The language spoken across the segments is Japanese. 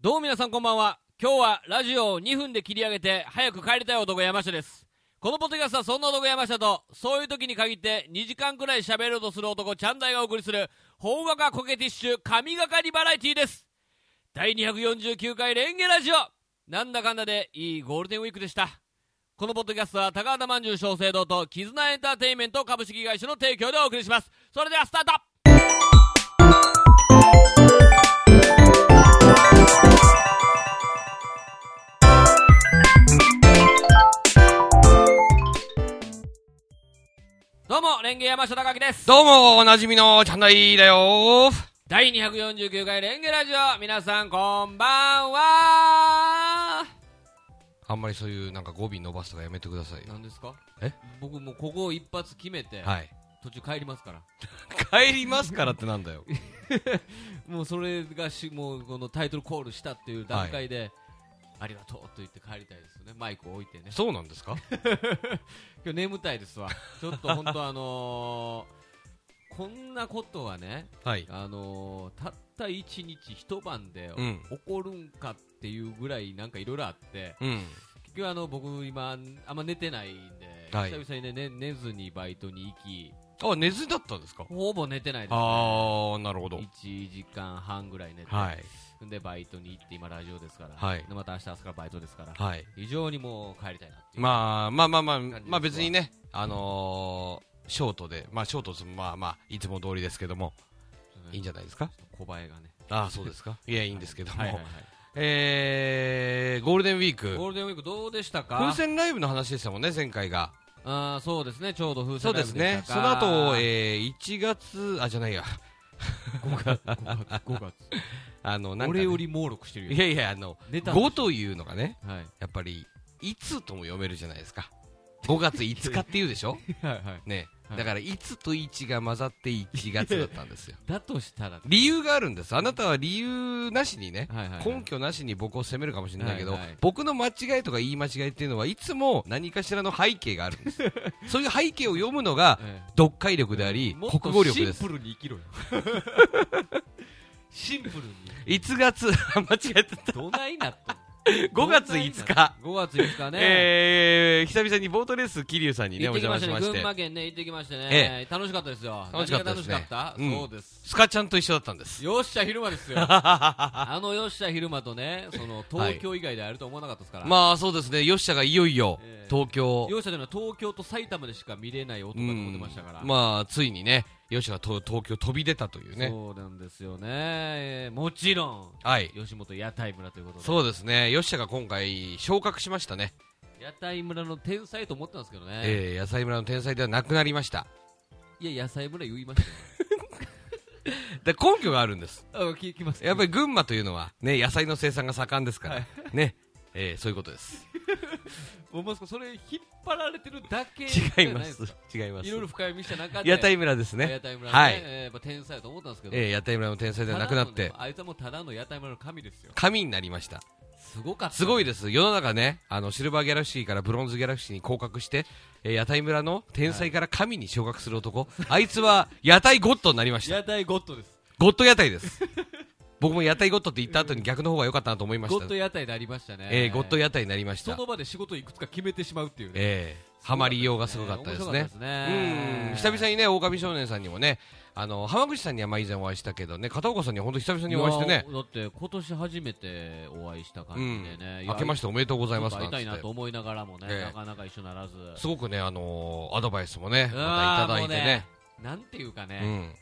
どうも皆さんこんばんは。今日はラジオを2分で切り上げて早く帰りたい男山下です。このポッドキャストはそんな男山下と、そういう時に限って2時間くらい喋ろうとする男チャンダイがお送りする、邦画家コケティッシュ神がかりバラエティです。第249回レンゲラジオなんだかんだでいいゴールデンウィークでした。このポッドキャストは高畑まんじゅう小生堂と絆エンターテインメント株式会社の提供でお送りします。それではスタートどうも、レンゲ山下隆です。どうも、おなじみのチャンナイだよ。第249回レンゲラジオ。皆さんこんばんは。あんまりそういうなんか語尾伸ばすとかやめてくださいよ。何ですか？え？僕もうここを一発決めて、はい。途中帰りますから。帰りますからってなんだよ。もうそれがしもうこのタイトルコールしたっていう段階で、ありがとうと言って帰りたいですよね。マイクを置いてね。そうなんですか？今日眠たいですわ ちょっと本当あのー、こんなことはねはい。あのー、たった一日一晩でうん起こるんかっていうぐらいなんかいろいろあって、うん。結局あの僕今あんま寝てないんで、はい久々にね寝寝ずにバイトに行きあ、寝ずだったんですか？ほぼ寝てないです、ね、あー、なるほど。1時間半ぐらい寝て、はい。でバイトに行って今ラジオですから、はい。でまた明日明日からバイトですから、はい。非常にもう帰りたいなっていう。まあ、まあまあまあ、まあ別にね、あのー、ショートで、まあショートですまあまあ、いつも通りですけども、いいんじゃないですか？小林がね。ああ、そうですか？いや、いいんですけども。はいはいはい。えー、ゴールデンウィーク。ゴ、ールデンウィークどうでしたか？風船ライブの話でしたもんね、前回が。あーそうですね。ちょうど風そう船ライブですね。したか。その後、えー、1月、あ、じゃないや。5月5月5月 あの、なんかね、俺より猛録してるよいやいや、あの、ネタ5というのがね、はいやっぱり、いつとも読めるじゃないですか。5月5日っていうでしょ？はいはいね。はいだから、いつと1が混ざって1月だったんですよ。だとしたら理由があるんです。あなたは理由なしにね、はいはいはい根拠なしに僕を責めるかもしれないけど、はいはい僕の間違いとか言い間違いっていうのはいつも何かしらの背景があるんです。そういう背景を読むのが、ええ読解力であり、国語力ですシン。プルに生きろよシンプルに。1月、間違えてた。どないなっとん5月5日。5月5日ね。えー、久々にボートレース桐生さんにね、お邪魔しまして。群馬、県ね行ってきましてね、え楽しかったですよ。楽しかったですね。そうです。スカちゃんと一緒だったんです。よっしゃ昼間ですよ。あのよっしゃ昼間とねその東京以外で会えると思わなかったですから、まあそうですね、よっしゃがいよいよええ。東京、よっしゃというのは東京と埼玉でしか見れない男だと思ってましたから、まあついにね、よっしゃがと東京飛び出たというね。そうなんですよね、えーもちろんはい。吉本屋台村ということでそうですね、よっしゃが今回昇格しましたね。屋台村の天才と思ったんですけどね、えー、野菜村の天才ではなくなりました。いや野菜村言いましたよ で根拠があるんです。あ聞きますやっぱり群馬というのはね、野菜の生産が盛んですから、はいね、えー、そういうことです。もう息子それ引っ張られてるだけ違じゃいまないですす。違いますい。ろいろ深読みした中で屋台村ですね。屋台村ね、はいえーやっぱ天才だと思ったんですけど、えー、屋台村の天才ではなくなってね、あいつはもうただの屋台村の神ですよ神になりました。すごかったすごいです。世の中ね、あの、シルバーギャラクシーからブロンズギャラクシーに降格して、えー屋台村の天才から神に昇格する男、あいつは屋台ゴッドになりました。屋台ゴッドですゴッド屋台です。僕も屋台ゴッドって言った後に逆の方が良かったなと思いましたゴッド。屋台でありましたねえー、ゴッド屋台になりました。その場で仕事いくつか決めてしまうっていうねえー、ハマりようがすごかったですね。ですねうん、久々にね、狼少年さんにもね、あの、浜口さんにはまあ以前お会いしたけどね、片岡さんには本当久々にお会いしてねだって今年初めてお会いした感じでね、明けましておめでとうございますちょっと会いたいな。と思いながらもね、ええなかなか一緒ならずすごくね、あのーアドバイスもね、またいただいてね。なんていうかね、うん。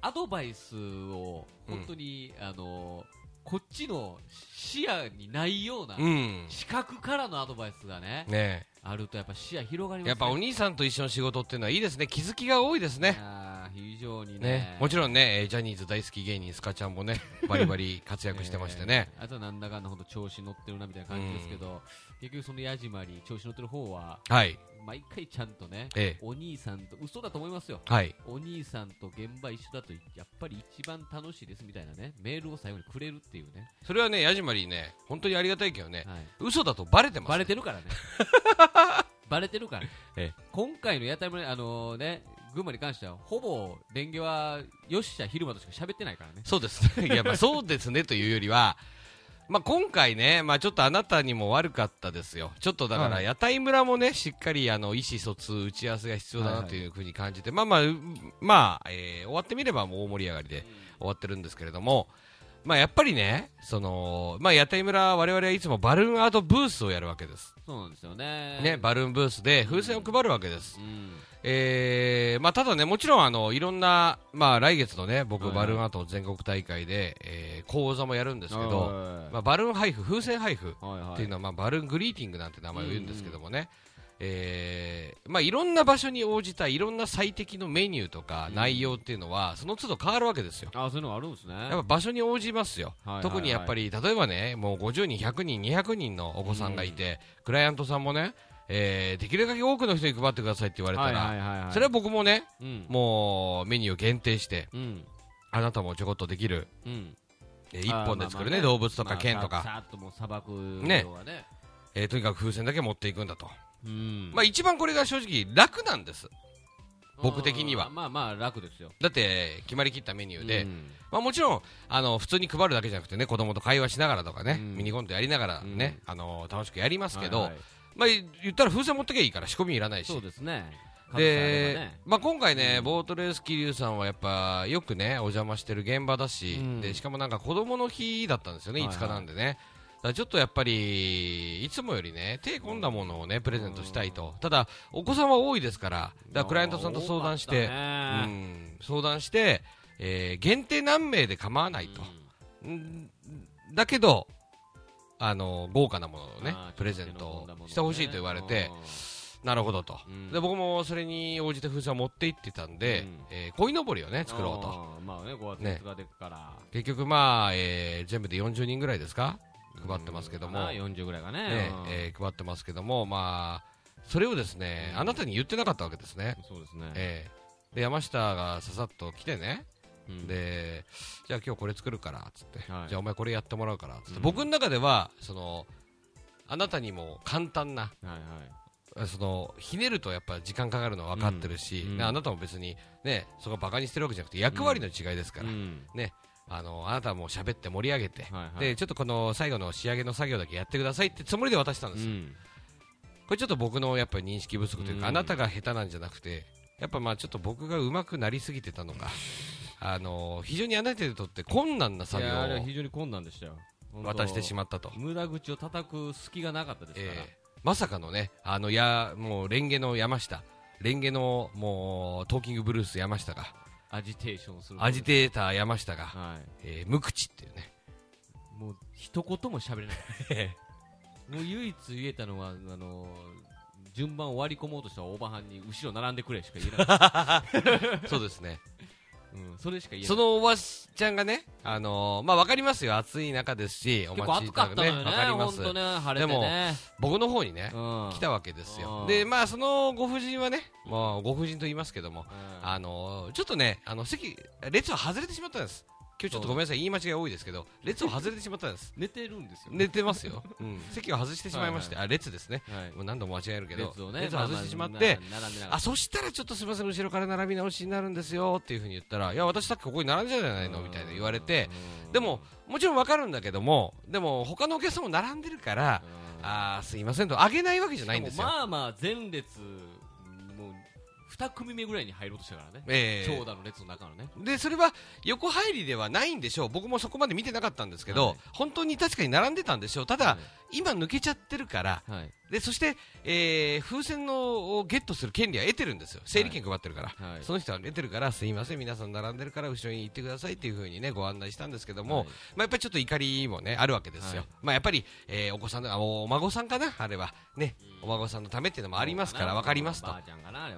アドバイスを本当に、あのこっちの視野にないような、うん。視覚からのアドバイスがねねあるとやっぱ視野広がりますねやっぱお兄さんと一緒の仕事っていうのはいいですね。気づきが多いですね。非常にねね。もちろんね、えージャニーズ大好き芸人スカちゃんもね、バリバリ活躍してましてね。えーあとはなんだかんだ本当調子乗ってるなみたいな感じですけど、結局その矢島に調子乗ってる方ははい。毎回ちゃんとねえお兄さんと嘘だと思いますよ。えはい。お兄さんと現場一緒だとやっぱり一番楽しいですみたいなねメールを最後にくれるっていうね、それはね、ヤジマリーね、本当にありがたいけどね、はい、嘘だとバレてます。バレてるからね。バレてるから、え今回の屋台村あのね群馬に関してはほぼレンゲはよっしゃ昼間としか喋ってないからね。そうです。ね。いや、まあそうですねというよりは、まあ、今回ね、まあ、ちょっとあなたにも悪かったですよ。ちょっとだから、はい屋台村もね、しっかり、あの、意思疎通、打ち合わせが必要だなというふうに感じて、まあまあ、うまあ、えー終わってみればもう大盛り上がりで終わってるんですけれども、まあ、やっぱりね、その、まあ、屋台村、我々はいつもバルーンアートブースをやるわけです。そうなんですよね。ね、バルーンブースで風船を配るわけです。うん。えーまあ、ただね、もちろんあのいろんな、まあ、来月のね僕、はいバルーンアート全国大会で、えー講座もやるんですけど、はいまあ、バルーン配布、風船配布っていうのは、まあ、バルーングリーティングなんて名前を言うんですけどもね、えーまあ、いろんな場所に応じたいろんな最適のメニューとかうん。内容っていうのは、その都度変わるわけですよ。あ、そういうのがあるんですね。やっぱ場所に応じますよ、はいはいはい。特にやっぱり例えばねもう50人、100人、200人のお子さんがいて、クライアントさんもね、えーできるだけ多くの人に配ってくださいって言われたら、はいはいはいはい。それは僕もねうん。もうメニューを限定してうん。あなたもちょこっとできる、うん。えー一本で作るねまあまあ動物とか剣とか、まあともう砂漠ねね。えーとにかく風船だけ持っていくんだと、うん。まあ、一番これが正直楽なんです僕的にはまあまあ楽ですよ。だって決まりきったメニューで、うんまあ、もちろんあの普通に配るだけじゃなくてね子供と会話しながらとかね、うんミニコントやりながらね、あの楽しくやりますけど、はいはいまあ、言ったら風船持ってきゃいいから仕込みいらないし。そうですね。で、まあ、今回ね、うん。ボートレース桐生さんはやっぱよくねお邪魔してる現場だし、うん。でしかもなんか子供の日だったんですよね、はいはい。5日なんでね。ちょっとやっぱりいつもよりね手込んだものをねプレゼントしたいと、ただお子さんは多いですから、だからクライアントさんと相談して、うん、相談して、えー限定何名で構わないと、うん。だけどあの豪華なものをねプレゼントしてほしいと言われて、なるほどと、うん。で僕もそれに応じて風船を持って行ってたんで、うん。えー鯉のぼりをね作ろうと。まあね、5月ね5日でから。結局まあ、えー全部で40人ぐらいですか？配ってますけども、うん40ぐらいがね。ねうん。えー配ってますけどもまあそれをですね、うん。あなたに言ってなかったわけですね、そうですね。えー。で山下がささっと来てね、うん。でじゃあ今日これ作るからっつって、はい。じゃあお前これやってもらうからっつって、うん。僕の中ではそのあなたにも簡単なはいはい。そのひねるとやっぱ時間かかるのは分かってるし、あなたも別にねそこバカにしてるわけじゃなくて役割の違いですから、うん。あのあなたはもう喋って盛り上げて、はいはい。でちょっとこの最後の仕上げの作業だけやってくださいってつもりで渡したんですよ、うん。これちょっと僕のやっぱり認識不足というか、うん。あなたが下手なんじゃなくてやっぱまあちょっと僕が上手くなりすぎてたのかあの非常にあなたにとって困難な作業を非常に困難でしたよ。渡してしまったと、無駄口を叩く隙がなかったですから。えーまさかのねあのやもうレンゲの山下レンゲのもうトーキングブルース山下がアジテーションする。アジテーター山下が、はい。えー無口っていうねもう一言も喋れない。もう唯一言えたのは、あの順番を割り込もうとしたオーバーハンに後ろ並んでくれしか言えなかった。そうですねうん、それしか言えない。そのおばちゃんがね、あのーまあ、わかりますよ、暑い中ですし、お結構待ち暑かったのよね。わかりますね、晴れてね。僕の方にね、うん来たわけですよう。んで、まあ、そのご婦人はね、もうご婦人と言いますけども、うんあのーちょっとね、あの、席、列を外れてしまったんです。今日ちょっとごめんなさい、言い間違い多いですけど、列を外れてしまったんです。寝てるんですよ。寝てますよ。うん。席を外してしまいまして、はあ、列ですね。はい。もう何度も間違えるけど、列を外してしまっあて、まあそしたらちょっとすみません、後ろから並び直しになるんですよっていうふうに言ったら、いや、私さっきここに並んじゃないたのみたいな言われて、、うんでも、もちろんわかるんだけども、でも他のお客さんも並んでるから、うんあーすいませんと、あげないわけじゃないんですよ。まあまあ前列2組目ぐらいに入ろうとしたからね、ええ。長蛇の列の中のね。で、それは横入りではないんでしょう。僕もそこまで見てなかったんですけど、はい。本当に確かに並んでたんでしょう。ただ、今抜けちゃってるから、はい、はいで、そして、えー風船のをゲットする権利は得てるんですよ。整理券配ってるから。はい。その人は得てるから、すいません、皆さん並んでるから後ろに行ってくださいっていう風にね、ご案内したんですけども、はい。まあ、やっぱりちょっと怒りもね、あるわけですよ。はい。まあ、やっぱり、えーお子さんの、あお孫さんかな？あれは。ね、お孫さんのためっていうのもありますから、わかりますと。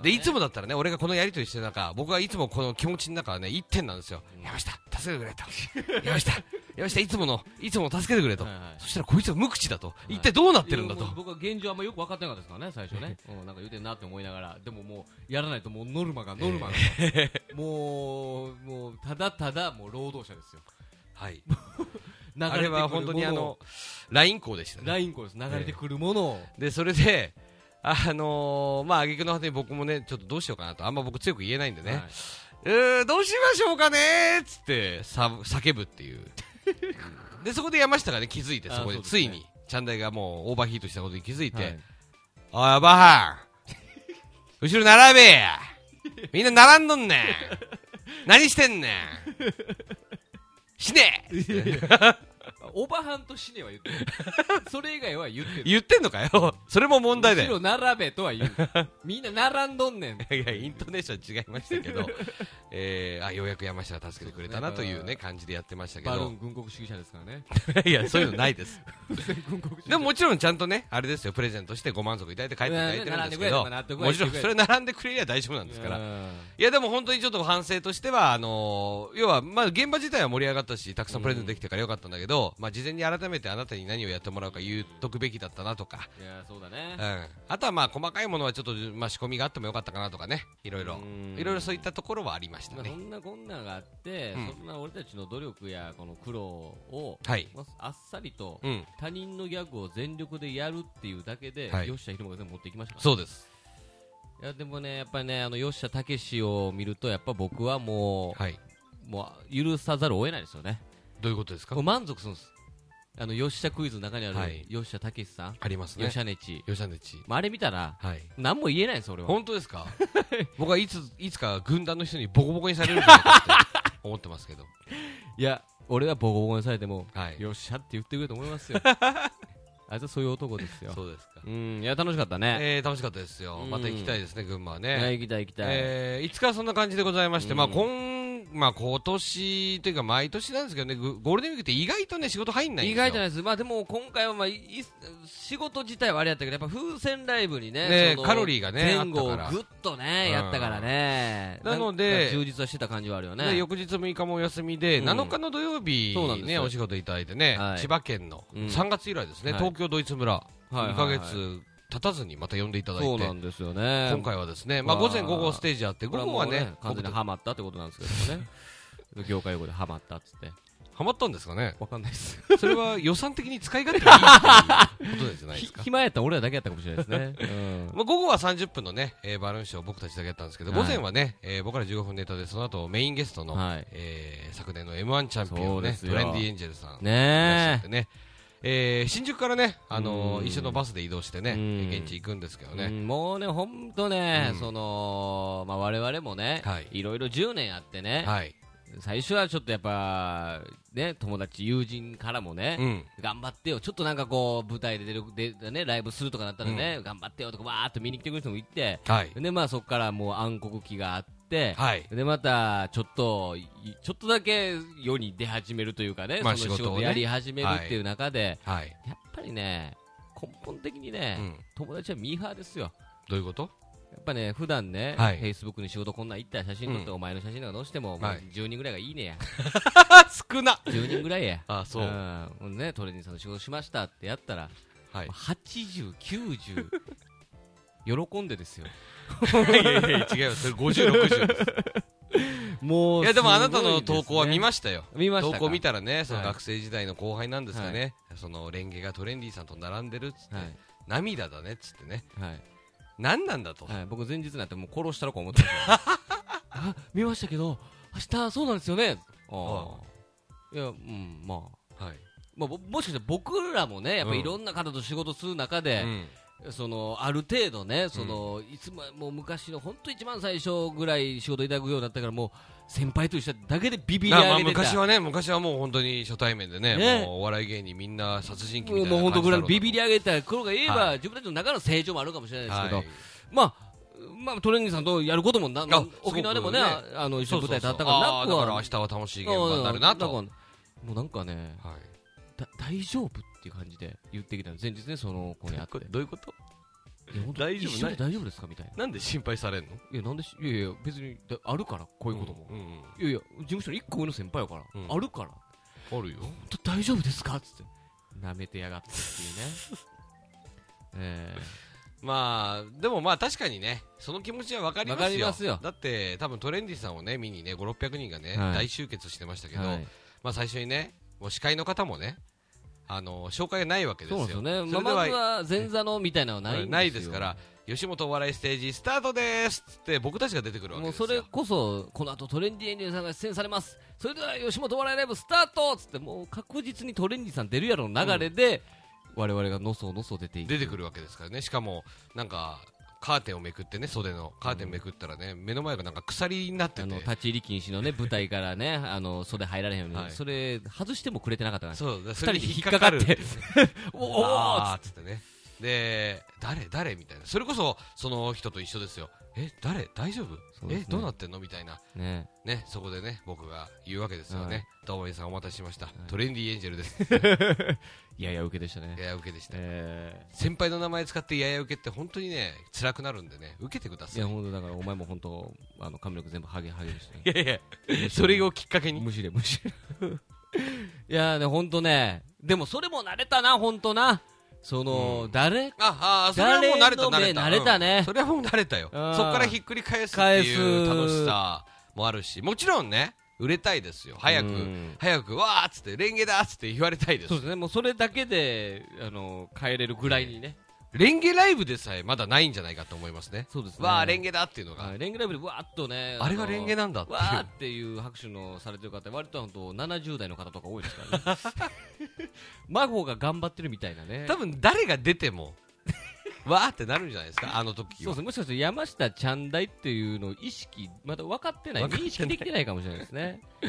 で、ね。いつもだったらね、俺がこのやりとりしてる中、僕はいつもこの気持ちの中はね、一点なんですよ。山下、助けてくれと。山下、山下、いつもの、いつもの助けてくれと。はいはい。そしたらこいつは無口だと。い。一体どうなってるんだと。僕は現状あんまよく分かってなかったですからね最初ね、うん、なんか言うてんなって思いながら。でももうやらないともうノルマがノルマが、もうもうただただもう労働者ですよ。はい。あれは本当にあの、ライン校でしたね。ラインコです。流れてくるものを、で、それで、あのー、まあ、挙句の果てに僕もね、ちょっとどうしようかなと、あんま僕強く言えないんでね、はい。えー、どうしましょうかねーっつって、さ叫ぶっていう。でそこで山下がね気づいてあそこでついにチャンダイがもうオーバーヒートしたことに気づいて、はい。おい、バハン。後ろ並べ。やみんな並んどんねん。何してんねん。死ね。オバハンとシネは言ってる。それ以外は言ってる。言ってんのかよ。それも問題だよ。後ろ並べとは言う。みんな並んどんねん。いや、イントネーション違いましたけど、えー、あ、ようやく山下が助けてくれたなというね、感じでやってましたけど。軍国主義者ですからね。いや、そういうのないです。でももちろんちゃんとね、あれですよ、プレゼントしてご満足いただいて帰っていただいてるんですけど、もちろんそれ並んでくれりゃ大丈夫なんですから。うん。いやでも本当にちょっと反省としては、あのー要は、まあ、現場自体は盛り上がったし、たくさんプレゼントできてからよかったんだけど、まあ、事前に改めてあなたに何をやってもらうか言っとくべきだったなとか、いやそうだね。うん、あとはまあ細かいものはちょっと、まあ、仕込みがあってもよかったかなとかね、いろいろ。う、ん。いろいろそういったところはありましたまあ、ねそ。んなこんながあって、うんそんな俺たちの努力やこの苦労を、はい。まああっさりとうん、他人のギャグを全力でやるっていうだけで、はい吉田ひろが全部持ってきましたからそうです。いやでもね、やっぱりね、あの吉田武史を見ると、やっぱ僕はもはい。う、もう許さざるを得ないですよね。どういうことですか？満足するんです。あの吉田クイズの中にある、はい吉田武史さん、ありますね。吉田ネチ、吉田ネチ。まあ、あれ見たら、はい。何も言えないんです、俺は。本当ですか？僕はいつ、いつか軍団の人にボコボコにされるんじゃないかって 思ってますけど。いや、俺はボコボコにされても、はい。よっしゃって言ってくれると思いますよ。あいつはそういう男ですよ。そうですか。うん、いや、楽しかったね。えー、楽しかったですよ。また行きたいですね、群馬はいね。や行きたい行きたい。えー、いつかそんな感じでございまして、うんまあ今、まあ今年というか毎年なんですけどね、ゴゴールデンウィークって意外とね、仕事入んないんですよ。意外じゃないです。まあでも今回はまあいい仕事自体はあれやったけど、やっぱ風船ライブにね、ねカロリーがね前後をぐっとね、うん。やったからね。なので充実はしてた感じはあるよでね。翌日6日もお休みで、うん。7日の土曜日ね、そうなんですよ。お仕事いただいてね、はい。千葉県のうん。3月以来ですね、はい。東京ドイツ村、はいはいはい。2ヶ月経たずにまた呼んでいただいて、そうなんですよね。今回はですね、まあ午前午後ステージあって、午後はね、完全にハマったってことなんですけどもね。業界用語でハマったっつって。ハマったんですかねわかんないです。それは予算的に使い勝手がいいっていうことじゃ ないですか？暇やったら俺らだけやったかもしれないですね。うんまあ、午後は30分のね、えーバルーンショー僕たちだけやったんですけど、はい午前はね、えー僕ら15分ネタで、その後メインゲストの、はいえー昨年の M1 チャンピオンのね、トレンディエンジェルさん、いらっしゃねってね、えー新宿からね、あのーうん。一緒のバスで移動してね、うん。現地行くんですけどえ、ね、うんもうね、ほんとね、うん。その、まあ我々もね、はい。いろいろ10年あってね、はい、最初はちょっとやっぱ、ね、友達、友人からもね、うん、頑張ってよ、ちょっとなんかこう、舞台で出る、でね、ライブするとかなったらね、頑張ってよとか、わーっと見に来てくれる人もいて、はい、で、まあそこからもう暗黒期があって、はい、で、また、ちょっと、いちょっとだけ世に出始めるというかね、まあその仕事をね。やり始めるっていう中で、はい、やっぱりね、根本的にね、うん、友達はミーハーですよ。どういうこと？やっぱね、普段ね、はい。フェイスブックに仕事こんなん行ったら写真撮って、うん。お前の写真なんか載せても、もうはい10人ぐらいがいいねや。少な10人ぐらいや。あ、そう、ん。ほんでね、トレーニングさんの仕事しましたってやったら、はい。80、90、喜んでですよ。いやいやいや違それ50、60です。もいや、でもあなたの投稿は見まましたよ。見ましたか？投稿見たらね、そのはい。学生時代の後輩なんですかね、そのレンゲがトレンディさんと並んでるっつって、はい。涙だねっつってね、はい。何なんだと、はい、僕前日になってもう殺したろか思ってました。あ見ましたけど明日そうなんですよね。ああ。いやうんまあ。はい。まあ、ぼもしかしたら僕らもね、やっぱうん。いろんな方と仕事する中うで、んそのある程度ね、そのいつももう昔の本当一番最初ぐらい仕事いただくようになったから、もう先輩と一緒だけでビビりまあまあ上げてた、昔はね、昔はもう本当に初対面でね、ね。もうお笑い芸人みんな殺人鬼みもうたいな本当ぐらいのビビりり上げた頃が言えば、はい。自分たちの中の成長もあるかもしれないですけど、はい。まあ、まあ、トレーニングさんとやることもな、あ沖縄でもね、そうそうあの一緒そうそうそうに舞台立ったからだから明日は楽しい現場になるなと、もうなんかね、はい。だ大丈夫？っていう感じで言ってきたの。前日ね、その子に会って。どういうこと？いや本当大丈夫？一緒に大丈夫ですか？みたいな。なんで心配されんの？いや、なんでし、いやいや、別に、だあるから、こういうことも。うんうん。いやいや、事務所の一個上の先輩やから、うん。あるから、あるよ。本当大丈夫ですか？っつって、舐めてやがって。っていうね。えまあでもまあ確かにね。その気持ちは分かりますよ。わかりますよ。だって多分トレンディさんをね見にね5600人がね、はい。大集結してましたけど、ーはい。まあ最初にねもう司会の方もねあの紹介がないわけですよ。そうですよね。ままずは前座のみたいなのはない。ないですから吉本お笑いステージスタートですって僕たちが出てくるわけですよ。もうそれこそこの後トレンディエンジェルさんが出演されます。それでは吉本お笑いライブスタートっつってもう確実にトレンディさん出るやろの流れで、我々がのそのそ出ていく。出てくるわけですからね。しかもなんかカーテンをめくってね袖のカーテンめくったらね、目の前がなんか鎖になってて。あの立ち入り禁止のね 舞台からねあの袖入られへんように、はい。それ外してもくれてなかったそうだ二人引っかかって。る おおあーっつってね。で誰？誰？みたいな。それこそその人と一緒ですよ。え誰？大丈夫、そうですね。えどうなってんの？みたいな。ね。ねそこでね僕が言うわけですよね、はい。どうも皆さんお待たせしました、い。トレンディエンジェルです。い やいや受けでしたね。やや受けでした、え先輩の名前使ってやや受けって本当にね辛くなるんでね。受けてくだー、さい。いや本当だからお前も本当あの髪の毛全部ハゲハゲでしたねいやいやそれをきっかけに。むしれむしれ いやね本当ねでもそれも慣れたな本当な。その、うん。誰？ああそれはもう慣れた慣れた。慣れたね。うん。それはもう慣れたよ。そこうんからひっくり返すって返いうす楽しさもあるし。もちろんね売れたいですよ。早くうん。早くわーっつってレンゲだっつって言われたいです。そうですね。もうそれだけであの帰れるぐらいにね。レンゲライブでさえまだないんじゃないかと思いますね。そうですね。わーレンゲだっていうのが。はい。レンゲライブでわーっとねあれがレンゲなんだっていう。わーっていう拍手のされてる方割と本当70代の方とか多いですからね。孫が頑張ってるみたいなね。多分誰が出てもわーってなるんじゃないですかあの時は。そうです。ねもしかして山下ちゃんだいっていうのを意識まだ分かってない。認識できてないかもしれないですね。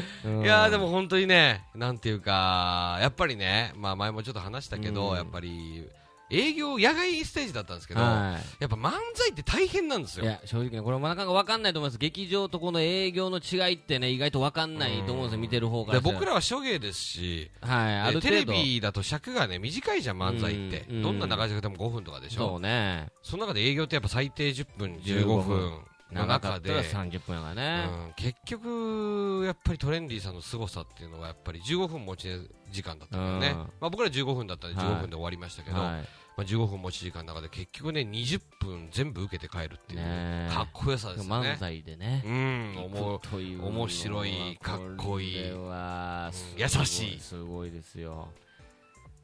いやーでも本当にね、なんていうか、やっぱりね、まあ前もちょっと話したけど、うん。やっぱり営業、野外ステージだったんですけど、はやっぱ漫才って大変なんですい、いよ。や正直ねこれもなかなか分かんないと思います。劇場とこの営業の違いってね意外と分かんないと思うんですよ見てる方からで僕らは初芸ですし、はいあでテレビだと尺がね短いじゃん、漫才って、うんどんな長尺でも5分とかでしそょ、うね。その中で営業ってやっぱ最低10分、15 15分。の長か中で、ったら30分やからね、うん、結局、やっぱりトレンディさんの凄さっていうのは、やっぱり15分持ち時間だったからね、うん。まあ、僕ら15分だったんで15分で終わりましたけど、はい。まあ、15分持ち時間の中で結局ね20分全部受けて帰るっていう、かっこよさですよ漫ね。才でね。うん、面白いかっこいい。優しい。すごいですよ。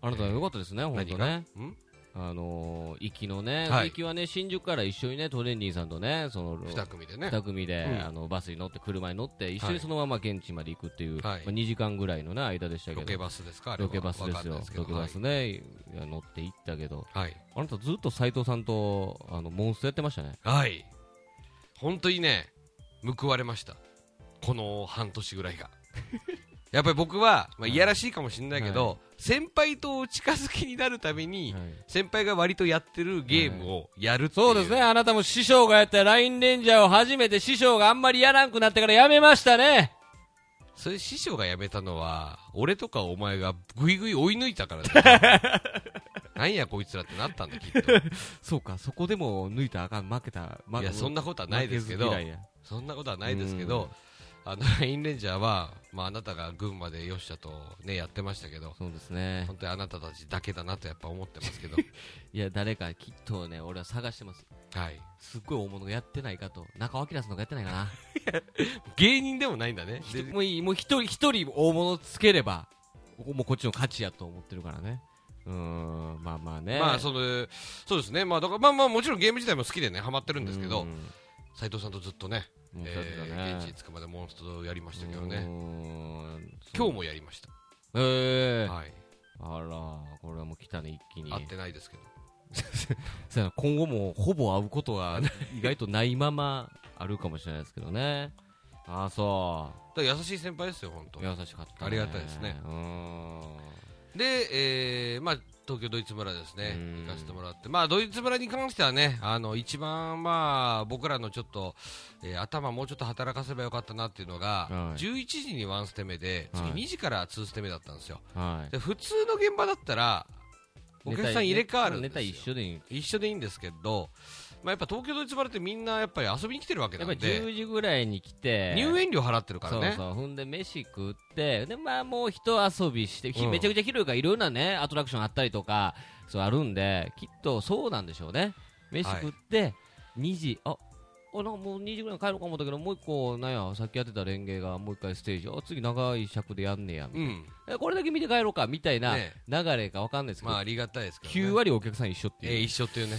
あなたは良かったですね、本当ね。うん？あのー、行きのね、はい。行きはね新宿から一緒にねトレンディさんとねその2組でね。二組で、うん。あのバスに乗って車に乗って一緒はいにそのまま現地まで行くっていう、はい。まあ、2時間ぐらいの、ね、間でしたけど。ロケバスですか？ロケバスですよ。ロケバスね、い。や乗って行ったけど。はい、あなたずっと斉藤さんとあのモンストやってましたね。はい、はい、本当にね報われました。この半年ぐらいがやっぱり僕は、まあ、い。やらしいかもしれないけど、は先輩とお近づきになるために、はい。先輩が割とやってるゲームをやるっていう、そうですね、あなたも師匠がやったラインレンジャーを初めて師匠があんまりやらんくなってからやめましたね。それ師匠が辞めたのは俺とかお前がぐいぐい追い抜いたからだよ。なんやこいつらってなったんだきっと。そうか、そこでも抜いたらあかん、負けた、負いやそんなことはないですけど。そんなことはないですけどあのラインレンジャーは、まあ、あなたが群馬でよっしゃと、ね、やってましたけどそうですね。本当にあなたたちだけだなとやっぱ思ってますけど いや、誰かきっとね、俺は探してます。はいすっごい大物がやってないかと。中尾明さんのがやってないかな。芸人でもないんだねでもういい、もう一人、一人大物つければ、もうこっちの勝ちやと思ってるからね。うーん、まあまあね。まあそのそうですねまあだからまあまあもちろんゲーム自体も好きでねハマってるんですけどうん斉藤さんとずっとね、えー現地に着くまでモンストやりましたけどね今日もやりましたええはいあら、これはもう来たね、一気に。会ってないですけど 今後もほぼ会うことは意外とないままあるかもしれないですけどね。ああ、そだから優しい先輩ですよ本当う。優しかった、ね。ありがたいですね。で、えーまあ、東京ドイツ村ですね。うん。行かせてもらって、まあ、ドイツ村に関してはねあの一番、まあ、僕らのちょっと、えー頭もうちょっと働かせばよかったなっていうのが、はい。11時にワンステ目で次はい。2時から2ステ目だったんですよ。はい。で普通の現場だったらお客さん入れ替わるんネタですよ。一緒でいい。一緒でいいんですけど、まあ、やっぱ東京ドイツ村ってみんなやっぱり遊びに来てるわけやっぱりなんで10時ぐらいに来て。入園料払ってるからね。そうそう。ほんで、飯食って、で、まあ、もう一遊びして、ひうん。めちゃくちゃ広いから、いろんなね、アトラクションあったりとか、そうあるんで、きっとそうなんでしょうね。飯食って、2時、あ、あなんかもう2時ぐらいに帰ろうか思ったけど、もう一個、なんや、さっきやってたレンゲがもう一回ステージ、あ、次長い尺でやんねや、みたいな。うん。えこれだけ見て帰ろうか、みたいなね流れかわかんないですけど、まあありがたいですけど、ね、9割お客さん一緒ってえーいう。一緒っていうね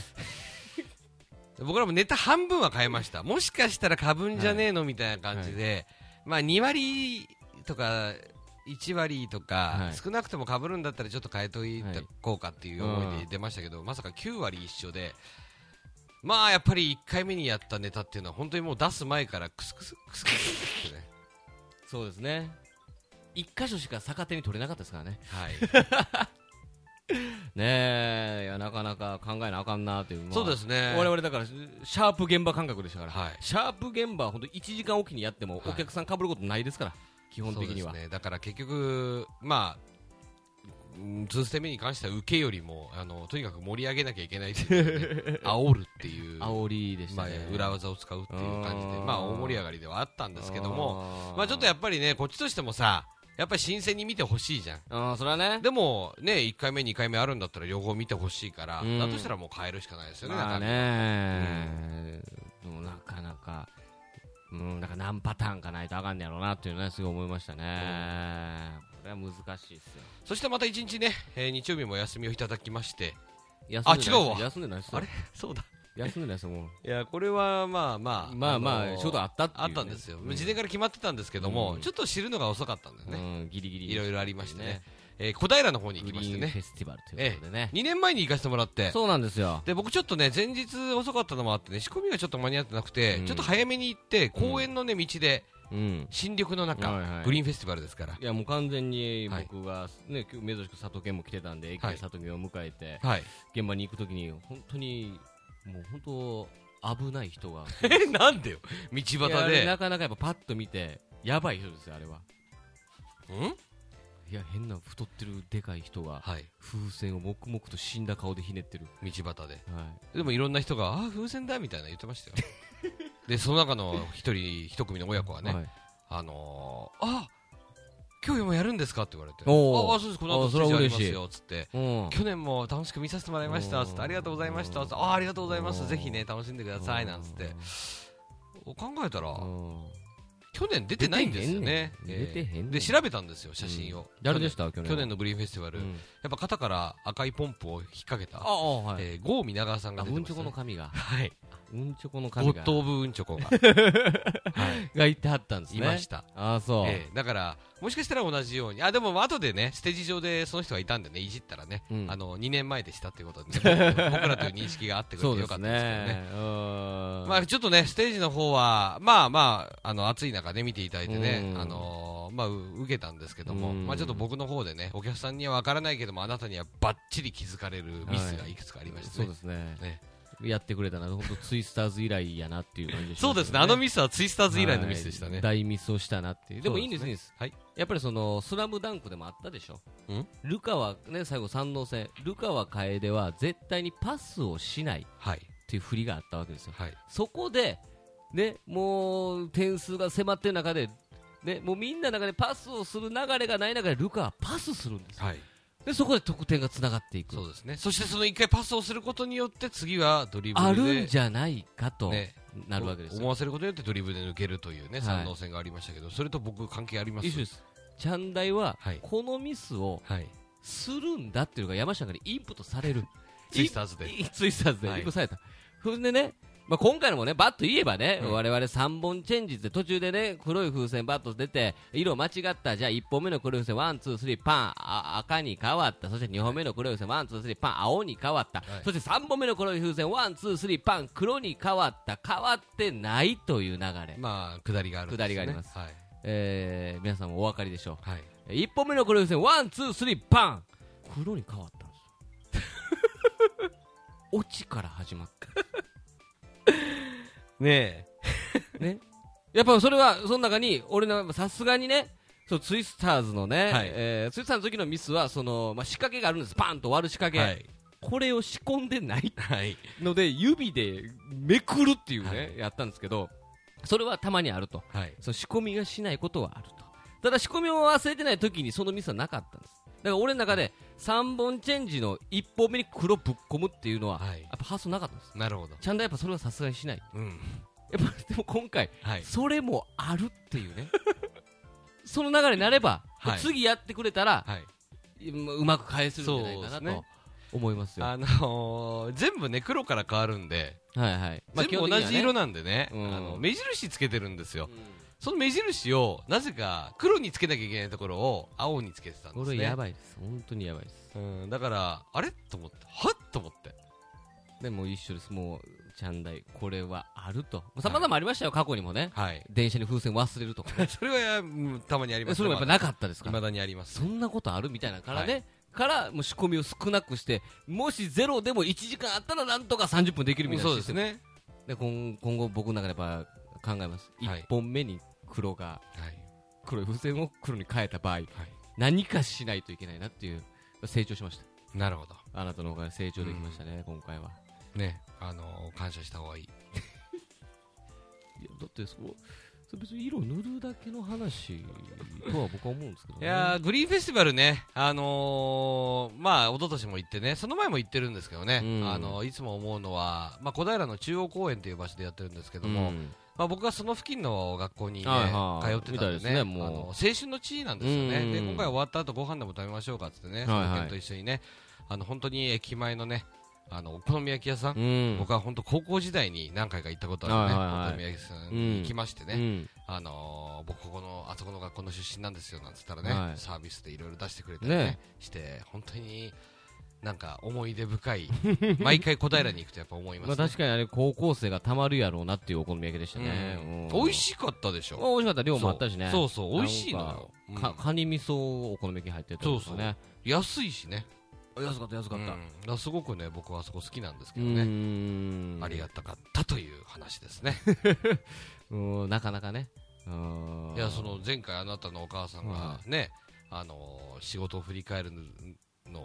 僕らもネタ半分は変えました。もしかしたらかぶんじゃねえのみたいな感じで、まあ2割とか、1割とか、はい少なくともかぶるんだったらちょっと変えといたこうかっていう思いで出ましたけど、まさか9割一緒で、まあやっぱり1回目にやったネタっていうのは本当にもう出す前からクスクスクスクスってね。そうですね一箇所しか逆手に取れなかったですからねはい。ねえいやなかなか考えなあかんなっていう、まあそうですね。我々だからシャープ現場感覚でしたから、はい。シャープ現場は本当1時間おきにやってもはい。お客さんかぶることないですから、基本的には、そうですね、だから結局、まあ、うん2ステ目に関しては受けよりもあのとにかく盛り上げなきゃいけないっていう、ね、煽るっていう、煽りでしまあたね、、裏技を使うっていう感じでう、ん。まあ、大盛り上がりではあったんですけども、もまあ、ちょっとやっぱりね、こっちとしてもさ、やっぱり新鮮に見てほしいじゃん。あーそれはね。でも、ね、1回目、2回目あるんだったら両方見てほしいから、うん。だとしたらもう変えるしかないですよね、まあ中身。ね、でもなかなか、うん、なんか何パターンかないとあかんねやろうなっていうのはすごい思いましたね、これは難しいですよ。そしてまた1日ね、えー日曜日も休みをいただきまして、休んでない違うわ。休んでないっすよ。あれ？そうだ。休んでなもいや、これはまあまう。あ、まあまあ、のーちょうどあったっていう、あったんですよ、うん事前から決まってたんですけども、うん。ちょっと知るのが遅かったんだよね、うん、ギリギリ。いろいろありましてね、えー小平の方に行きましてね、フェスティバルということでね。2年前に行かせてもらって、そうなんですよ。で僕、ちょっとね、前日遅かったのもあってね、仕込みがちょっと間に合ってなくて、うん。ちょっと早めに行って、公園の、ね、道で、うん。新緑の中、はいはい。グリーンフェスティバルですから、いやもう完全にはい。僕が、ね今日珍しく佐藤健も来てたんで、駅はい。で佐藤健を迎えて、はい、現場に行くときに、本当に、もう本当、危ない人が。えなんでよ、道端で、なかなかやっぱパッと見て、やばい人ですよ、あれは。ん？いや、変な太ってるでかい人が、はい、風船を黙々と死んだ顔でひねってる。道端で、はでもいろんな人が、ああ、風船だみたいな言ってましたよ。でその中の一人、一組の親子はね、はいあのー、あ今日もやるんですか？って言われて、ああ、そうです、この後ステージありますよ、つって、うん。去年も楽しく見させてもらいました、つって、ありがとうございました、つって、ああ、ありがとうございます、ぜひね、楽しんでください、なんつって、考えたら、うん。去年出てないんですよね。で、調べたんですよ、写真を。誰でした？去年。のグリーンフェスティバル、うん。やっぱ肩から赤いポンプを引っ掛けあ、た、郷皆川さんが出てまし。はい。うんちょこのゴ髪が。ッド・オブ・うんちょこが。はい。がいてはったんですね。いました。ああ、そう。ええだから、もしかしたら同じように、あでも後でね、ステージ上でその人がいたんでね、いじったらね、うんあの2年前でしたっていうことで、ね、僕僕らという認識があってくれてよかったですけどね。ね。うんまあ、ちょっとね、ステージの方は、まあまあ、あの暑い中で見ていただいてね、うんあのーまあ、う受けたんですけども、うんまあ、ちょっと僕の方でね、お客さんには分からないけども、あなたにはばっちり気づかれるミスがいくつかありましたね。そうですね。ねやってくれたな、本当ツイスターズ以来やなっていう感じでそうですね、あのミスはツイスターズ以来のミスでしたね。はい大ミスをしたなっていう。でもいいんです、そういいんです。はい。やっぱりその、スラムダンクでもあったでしょ。んルカはね、最後三能戦。ルカは楓は絶対にパスをしないっはい。ていう振りがあったわけですよ。はい。そこで、ね、もう点数が迫ってる中で、ね、もうみんなの中でパスをする流れがない中でルカはパスするんですよはい。でそこで得点がつながっていく。そうですね。そしてその一回パスをすることによって、次はドリブルで。あるんじゃないかとね、なるわけですよ、思わせることによってドリブルで抜けるというね、はい。三能戦がありましたけど、それと僕関係あります？一緒です。チャンダイははい。このミスをはい。するんだっていうのが山下からインプットされる。ツイスターズで。いツイスターズで。インはいプットされた、それでねまあ、今回のもね、バッと言えばね、うん我々3本チェンジで途中でね、黒い風船バッと出て、色間違った、じゃあ1本目の黒い風船、 one, two, three、パン、あ赤に変わった、そして2本目の黒い風船、 one, two, three、パン、青に変わった、はいそして3本目の黒い風船、 one, two, three、パン、黒に変わった、変わってないという流れ。まあ、くだりがあるんですよね。下りがありますはい。えー、皆さんもお分かりでしょう。はい。1本目の黒い風船、 one, two, three、パン黒に変わったんですよ。オチから始まった。ね ね。やっぱそれは、その中に、俺の、さすがにね、そう、ツイスターズのね、はいえーツイスターズの時のミスは、その、まあ、仕掛けがあるんです。パンと割る仕掛け。はい。これを仕込んでないはい。ので、指でめくるっていうね、はいやったんですけど、それはたまにあると。はい。その仕込みがしないことはあると。ただ仕込みを忘れてない時にそのミスはなかったんです。だから俺の中で3本チェンジの1本目に黒ぶっ込むっていうのは、はいやっぱ発想なかったんです。なるほど。ちゃんとやっぱそれはさすがにしない。うん。やっぱでも今回、はい。それもあるっていうね。その流れになれば、はい次やってくれたら、はい。うまく返せるんじゃないかなと。ね思いますよ。はあのー全部ね、黒から変わるんで、いはい。全部同じ色なんでね、うんあの目印つけてるんですよ。うんその目印を、なぜか黒につけなきゃいけないところを青につけてたんでこすね。れやばいです。本当にやばいです。うん、だから、あれ？と思って、はっと思って。でも一緒です。もう、チャンダイ、これはあると。様々ありましたよ、過去にもね。はい。電車に風船忘れるとかね。それは、うんたまにありますそれもやっぱなかったですか？ら。未だにありますそ。んなことあるみたいなからね。から、もう仕込みを少なくして、もしゼロでも1時間あったらなんとか30分できるみたいな。そうですね。で今今後僕の中でやっぱ考えます。はい1本目に黒が、はい。黒い風船を黒に変えた場合、はい。何かしないといけないなっていう、成長しました。なるほど。あなたのおかげで成長できましたね、今回は。ね、あのー感謝した方がいい。いやだってそのそれ別に色塗るだけの話とは僕は思うんですけど、ね、いやーグリーンフェスティバルね、あのーまあ、一昨年も行ってね、その前も行ってるんですけどね、うんあのいつも思うのは、まあ、小平の中央公園という場所でやってるんですけども、うんまあ、僕がその付近の学校にね、はいはい。通ってたんでね、ねもう。あの青春の地なんですよね、うんで今回終わった後ご飯でも食べましょうかってね、そはいはい。の県と一緒にね、あの本当に駅前のね、あのお好み焼き屋さん、うん。僕は本当高校時代に何回か行ったことあるね、はいはいはい。お好み焼き屋さんに行きましてね、うん。あのー僕ここのあそこの学校の出身なんですよなんつったらね、はい。サービスでいろいろ出してくれたりねね。して本当になんか思い出深い 毎回小平に行くとやっぱ思います、まねあ確かにあれ高校生がたまるやろうなっていうお好み焼きでしたね、うん。うん。美味しかったでしょ。美味しかった。量もあったしね。そう。そうそう。美味しいのよ、うん。かかカニ味噌お好み焼き入ってたんですよね安いしね。安かった安かった。うん。すごくね僕はあそこ好きなんですけうどね、ん。ありがたかったという話ですね。うんなかなかね。うん。いやその前回あなたのお母さんがね、あのー仕事を振り返るの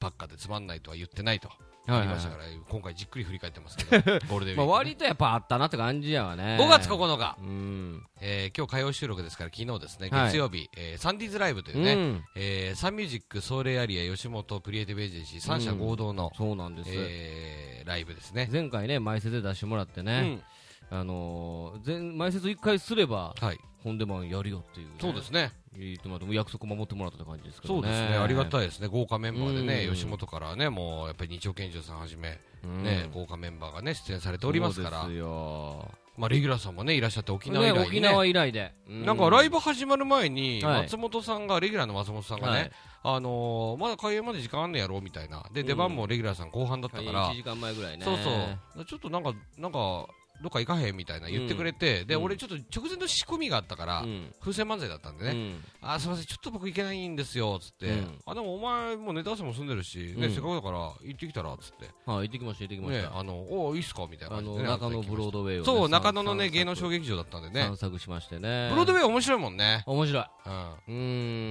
ばっかでつまんないとは言ってないと。言いましたから、今回じっくり振り返ってますけど、ゴールデンウィークね、まあ割とやっぱあったなって感じやわね。5月9日、うん。えー今日火曜収録ですから昨日ですね、はい。月曜日、えーサンディーズライブというね、うん。えーサンミュージック、ソウルエアリア、吉本クリエイティブエージェンシー3社合同の、そうなんです、えーライブですね。前回ね前説で出してもらってね、あのー、前前説一回すればうんはい、本出番やるよっていう、ね、そうですね、言ってもらってもう約束守ってもらった感じですけどね。そうですね、ありがたいですね、豪華メンバーでね、うん。吉本からね、もうやっぱり日曜拳銃さんはじめ、うん。ね、豪華メンバーがね、出演されておりますから。そう、ですよ。まあ、レギュラーさんもね、いらっしゃって、沖縄以来ね、にね沖縄以来で、うなんかライブ始まる前に、はい。松本さんが、レギュラーの松本さんがね、はい。あのーまだ開演まで時間あんねやろみたいな、で出番もレギュラーさん後半だったから、1時間前ぐらいね。そうそう、ちょっとなんか、なんか、どっか行かへんみたいな言ってくれて、で、うん。俺ちょっと直前の仕込みがあったから、うん。風船漫才だったんでね、うん。あ、すみません、ちょっと僕行けないんですよ、つって、うん。あ、でもお前もうネタ合わせも済んでるし、ね、うん。せっかくだから行ってきたら、つって、はい行ってきました行ってきましね、た、あの、おいいっすかみたいなあ感じで、ね、の中野ブロードウェイをね、そう、散中野のね、散芸能小劇場だったんでね。散、策しましてね。ブロードウェイ面白いもんね。面白い。うん。うー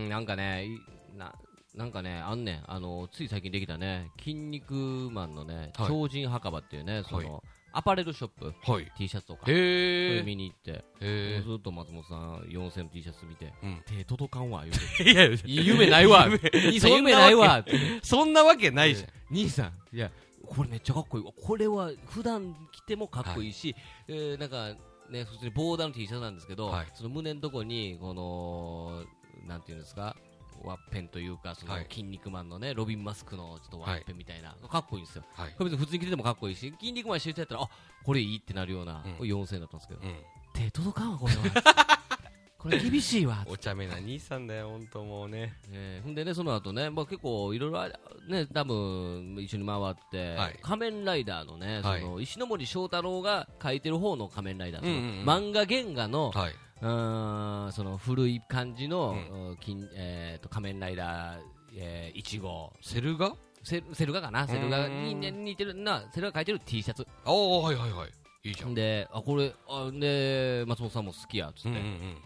んなんかねいななんかねあんねん。あのつい最近できたね筋肉マンのねはい。超人墓場っていうねその、はいアパレルショップ。はい。T シャツとか。え。見に行って。へずっと松本さん4000の T シャツ見て。うん。手届かんわ言うて。いや、夢ないわ。夢ないわ。そんなわけないじゃん。兄さん。いやこれめっちゃかっこいい。わこれは普段着てもかっこいいし、えーなんかね普通にボーダーの T シャツなんですけど、はい。その胸のとこにこのなんていうんですか？ワッペンというかそのはい。筋肉マンのねロビンマスクのちょっとワッペンみたいな、かっこいいんですよ。はい。これ別に普通に着ててもかっこいいし筋肉マンしてる人やったらあこれいいってなるような、うん。これ4000円だったんですけど、うん。手届かんわこれは。これ厳しいわ。お茶目な兄さんだよ、本当もうね。えーほんでね、その後ね、まあ、結構いろいろあね、多分一緒に回って、はい。仮面ライダーのね、はい。その石ノ森章太郎が書いてる方の仮面ライダー、うんうんうん。漫画原画の、はい。うーんその古い感じの、うん。えーと仮面ライダー、えー、1号、セルガ？セルセルガかな、セルガに似てるな、セルガ書いてる T シャツ。ああ、はいはいはい。いいじゃん。で、あ、これ、あで、松本さんも好きやっつって、うんうんうん。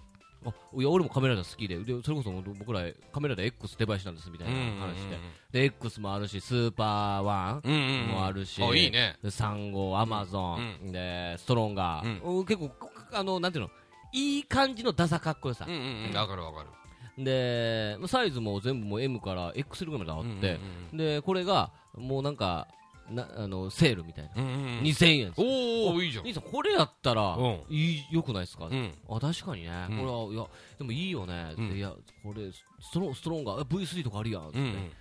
あいや俺もカメライダー好きで。でそれこそ僕らカメライダー X 手配しなんですみたいな話して、で X もあるしスーパーワンうんうんうん。もあるし、あ、いいね。でサンゴアマゾン、でストロンガー、うん。結構あのなんていうの？いい感じのダサかっこよさ。うん、うんうん。わかるわかる。でサイズも全部もう M から XL ぐらいまであって、うんでこれがもうなんかなあのセールみたいな、うんうんうん。2000円おおいいじゃん。兄さん。これやったら、うん。いいよくないですか、うん。あ確かにね、うん。これはいやでもいいよね、うん。いやこれストロストロンガー V3 とかあるやん、つってうんうん。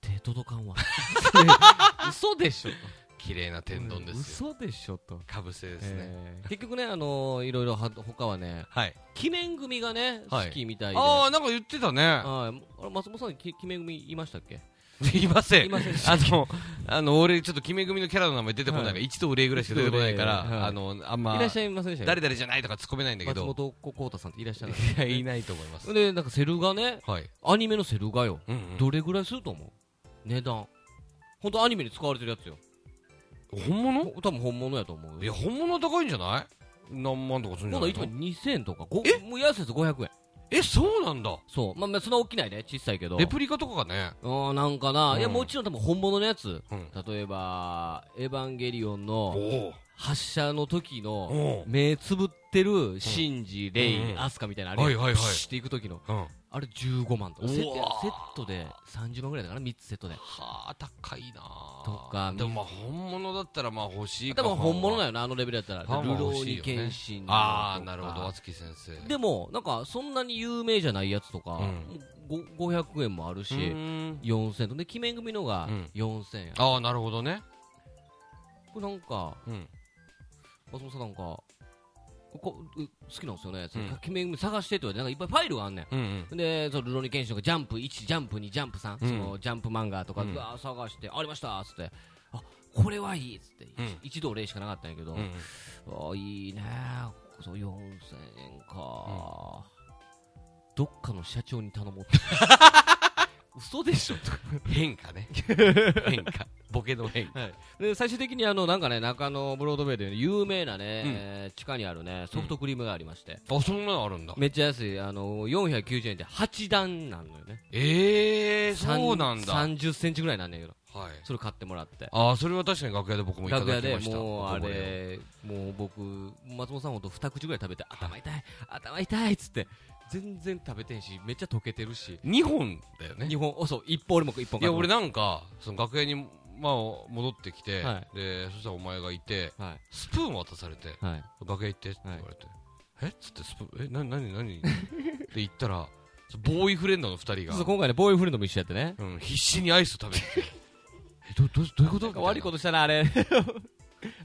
手届かんわ。嘘でしょ綺麗な天丼ですよ。嘘でしょと、かぶせですね、えー。結局ねあのーいろいろは他はねはい。鬼面組がねはい。好きみたいで、ああなんか言ってたね。はい。あれ松本さんき鬼面組いましたっけ？いません。いませんでした。あの、あの、俺、ちょっと、決め組のキャラの名前出てこないから、はい。一と憂いぐらいしか出てこないから、一と憂いはい。あの、あんま、いらっしゃいませんでしたっけ誰々じゃないとか突っ込めないんだけ松ど、本幸太さんっていらっしゃるい。や、いないと思います。でなんかセルがねはい。アニメのセルがよ。うんうん。どれぐらいすると思う？値段。本当アニメに使われてるやつよ本物？ほ多分本物やと思うよ。いや、本物高いんじゃない？何万とかするんじゃない今度一番の2000円とか。ごえ？もう安いやつ500円。え、そうなんだ。そう。まあまあそんな大きないね小さいけど。レプリカとかがね。うんなんかな、うん。いやもちろん多分本物のやつ。うん。例えば「エヴァンゲリオン」おのお。発射の時のお目つぶってるシンジ、レイ、うん。アスカみたいなあれ、はいはいはい。プシュっていく時の。うん。はあれ15万とか。セットで30万ぐらいだから3つセットで。あ、高いなとかでもまあ、本物だったらまあ欲しい多分本物だよ。よなあのレベルやったら。ルローニケンシンの。ああ、なるほど、厚木先生。でもなんかそんなに有名じゃないやつとか、うん。ご500円もあるし、うーん。4000円とで鬼面組のがうん。4000円、ああ、なるほどね。これなんかうん。松本さんなんかこう好きなんですよね、そのうん。鬼面組探してって言われてなんかいっぱいファイルがあんねん。うんうん。でそのルロニケンシンとかジャンプ1ジャンプ2ジャンプ3、うん。そのジャンプ漫画とか、うん。探してありましたっつって。あこれはいいっつって、うん。一度例しかなかったんやけど、うん。うんあいいね。そう4000円か、どっかの社長に頼もう。っ て嘘でしょ変化ね。変化。ボケの変化。で最終的にあのなんかね中野ブロードウェイで有名なね、うんえー地下にあるねソフトクリームがありまして、あ、そんなのあるんだ。めっちゃ安いあの490円で8段なのよねええー、そうなんだ。はい。30センチぐらいなんだけどそれ買ってもらってああ、それは確かに楽屋で僕もいただきました。もうあれれもう僕松本さんほんと二口ぐらい食べて頭痛い頭痛いっつって全然食べてんしめっちゃ溶けてるし。2本だよね。日本おそう一本俺も一本いや、俺ななんか、その楽屋に、まあ、戻ってきて、はで、そしたらお前がいて、はい。スプーン渡されて、はい楽屋行ってって言われて、え？っつってスプーン、え、なになになにって言ったら、そボーイフレンドの二人そうが、今回ねボーイフレンドも一緒やってね。うん、必死にアイス食べてて、え、ど、ど、どういうこと？悪いことしたなあれ。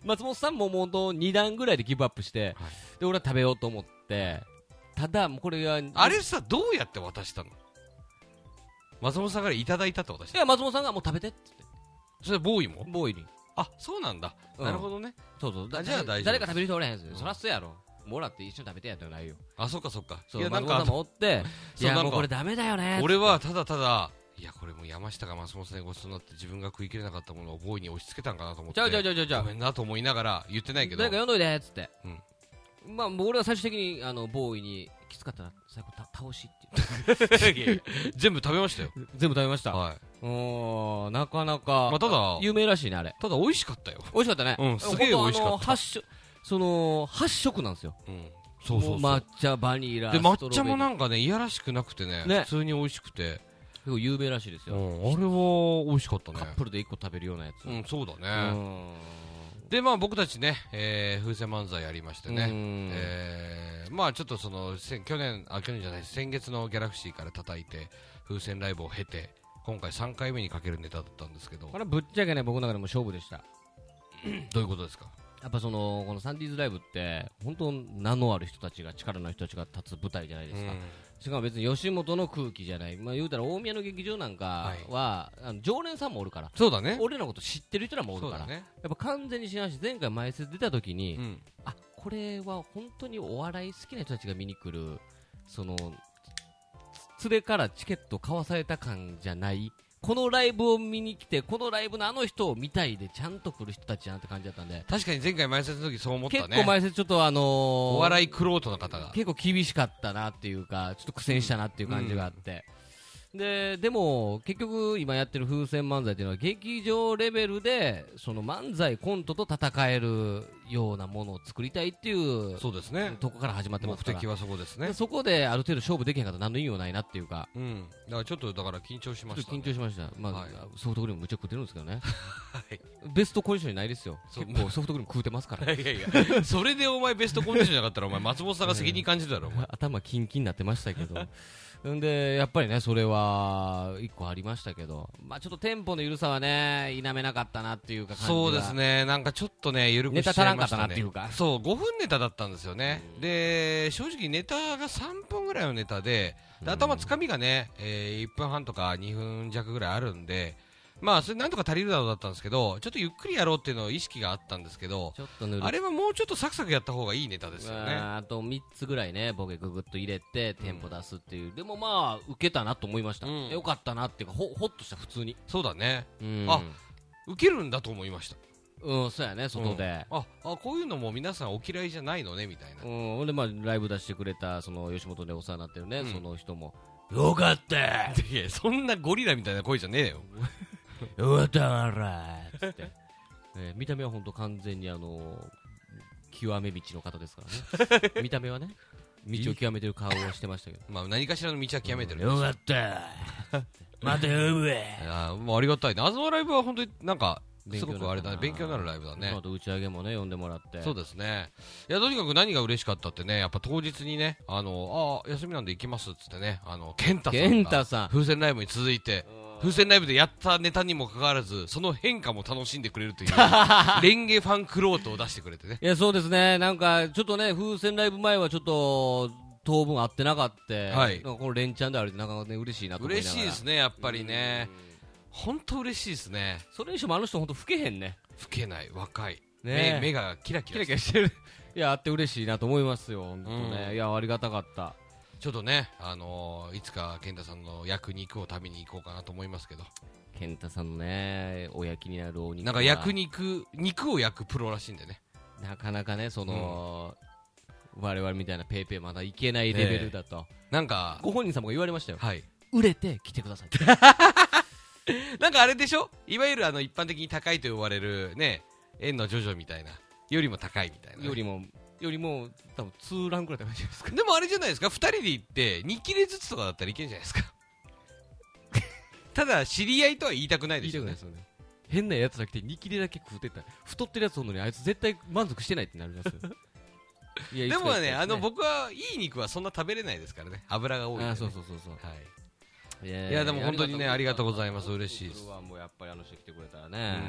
松本さんももうと2段ぐらいでギブアップして、はい。で俺は食べようと思ってただもうこれがあれさ、どうやって渡したの？松本さんからいただいたって渡したいや松本さんがもう食べてってそれボーイも？ボーイに。あ、そうなんだ。うん。なるほどね。そうそう。あじゃあ大丈夫。誰か食べる人おれへんすよ、うん。そらそうやろ。もらって一緒に食べてやってないよ。あ、そっかそっか。そういや、なんか松本さん、もおっていや そうなんか。もうこれダメだよね俺はただただ、いや、これもう山下が松本さんにごちそうになって自分が食い切れなかったものをボーイに押し付けたんかなと思って。ちゃうちゃうちゃうちゃうちゃう。ごめんなと思いながら言ってないけど。誰か呼んどいでっつって、まあもう俺は最終的にあのボーイにきつかったら最後た倒しっていやいや全部食べましたよ。言って全部食べました？はい。おーなかなか、まあ、ただ、有名らしいねあれただ美味しかったよ。美味しかったねうんすげえ美味しかったあの発色その発色なんですようん。そうそうそう。も抹茶バニラで、抹茶もなんかね、いやらしくなくてね、ね普通に美味しくて、結構有名らしいですよ、うん、あれは美味しかったねカ。ップルで1個食べるようなやつうん、そうだうね。んで、まあ僕たちね、えー、風船漫才やりましてね、うん。えーまあちょっとそのせ去年あ去年じゃない先月のギャラクシーから叩いて風船ライブを経て今回3回目にかけるネタだったんですけど。これぶっちゃけね僕の中でも勝負でした。どういうことですか？やっぱそのこのサンディーズライブって本当名のある人たちが力のある人たちが立つ舞台じゃないですか、しかも別に吉本の空気じゃない、まあ、言うたら大宮の劇場なんかは、あの常連さんもおるから。そうだね。俺らのこと知ってる人らもおるから、ね。やっぱ完全に知らんし前回前説出た時に、うん。あこれは本当にお笑い好きな人たちが見に来るそのつ連れからチケット買わされた感じゃないこのライブを見に来てこのライブのあの人を見たいでちゃんと来る人たちやなって感じだったんで、確かに前回前説の時そう思ったね。結構前説ちょっとあのーお笑いクロートの方が結構厳しかったなっていうかちょっと苦戦したなっていう感じがあって、ででも結局今やってる風船漫才っていうのは劇場レベルでその漫才コントと戦えるようなものを作りたいっていうそうですね。とこから始まってま目すから。的はそこですね。でそこである程度勝負できへんかったら何の意味もないなっていうか。うん。だからちょっとだから緊張しました、ね、緊張しました、まあはい。ソフトクリームむちゃ食ってるんですけどね。はい。ベストコンディションにないですよ。結構ソフトクリーム食うてますから。いやいやそれでお前ベストコンディションじゃなかったらお前松本さんが責任感じるだろお前。頭キンキンになってましたけど。ん でやっぱりねそれはが一個ありましたけど、まあちょっとテンポの緩さはね、否めなかったなっていうか感じが。そうですね、なんかちょっとね、緩くしちゃいまかったなっていうか。そう、5分ネタだったんですよね。うん。で、正直ネタが3分ぐらいのネタで、で頭つかみがね、えー1分半とか2分弱ぐらいあるんで、まあ、それなんとか足りるだろうだったんですけど、ちょっとゆっくりやろうっていうのを意識があったんですけど、ちょっとぬる。あれはもうちょっとサクサクやった方がいいネタですよね。ああと3つぐらいね、ボケググっと入れて、テンポ出すっていう、でもまあ、受けたなと思いました、うん。よかったなっていうか、ほほっとした、普通に、そうだね。うん、あ受けるんだと思いました。うん、そうやね、外で、あ、あ、こういうのも皆さんお嫌いじゃないのね、みたいなう。ん、で、まあ、ライブ出してくれた、その吉本でお世話になってるね、うんその人も、よかった、いや、そんなゴリラみたいな声じゃねえよ。よかったわら、つって、えー見た目は本当、完全にあの極め道の方ですからね、見た目はね、道を極めてる顔をしてましたけど。まあ、何かしらの道は極めてるよよかった。また呼ぶわ。あーもうありがたいね。あのライブは本当になんか、すごくあれだね、勉強になるライブだねあ。と打ち上げもね、呼んでもらって。そうですね。いや、とにかく何が嬉しかったってね、やっぱ当日にね、あの、ああ、休みなんで行きますっつってね、あの、ケンタさんが。健太さん。風船ライブに続いて、風船ライブでやったネタにもかかわらず、その変化も楽しんでくれるという、レンゲファンクロートを出してくれてね。いや、そうですね。なんか、ちょっとね、風船ライブ前はちょっと、当分合ってなかった。はいこの連チャンであるって、なかなかね、嬉しいなと思いながら。嬉しいですね、やっぱりね。本当嬉しいですね。それにしてもあの人本当老けへんね。老けない、若い。ね目目がキラキキララキラしてる。いや、あって嬉しいなと思いますよ、本当ね。うんいや、ありがたかった。ちょっとね、あのーいつか健太さんの焼肉を食べに行こうかなと思いますけど。健太さんのね、お焼きになるお肉はなんか焼肉、肉を焼くプロらしいんでね。なかなかね、その、我々みたいなペイペイまだいけないレベルだと。なんか、ご本人様が言われましたよ。はい。売れて来てくださいって。なんかあれでしょ？いわゆるあの一般的に高いと呼ばれるね、円のジョジョみたいな。よりも高いみたいなね、よりも、よりも、多分2ランくらい高いじゃないですか？でもあれじゃないですか、二人で行って、2切れずつとかだったらいけるんじゃないですか？ただ、知り合いとは言いたくないですよね言いたくないです。よね。変なやつが来て2切れだけ食うてったら太ってるやつおんのにあいつ絶対満足してないってなりますよ。でもね、あの、僕僕はいい肉はそんな食べれないですからね。油が多いね。あそうそうそうそう。はい。いやでも本当にねありがとうございます。嬉しいです。もうやっぱりあの人来てくれたらね。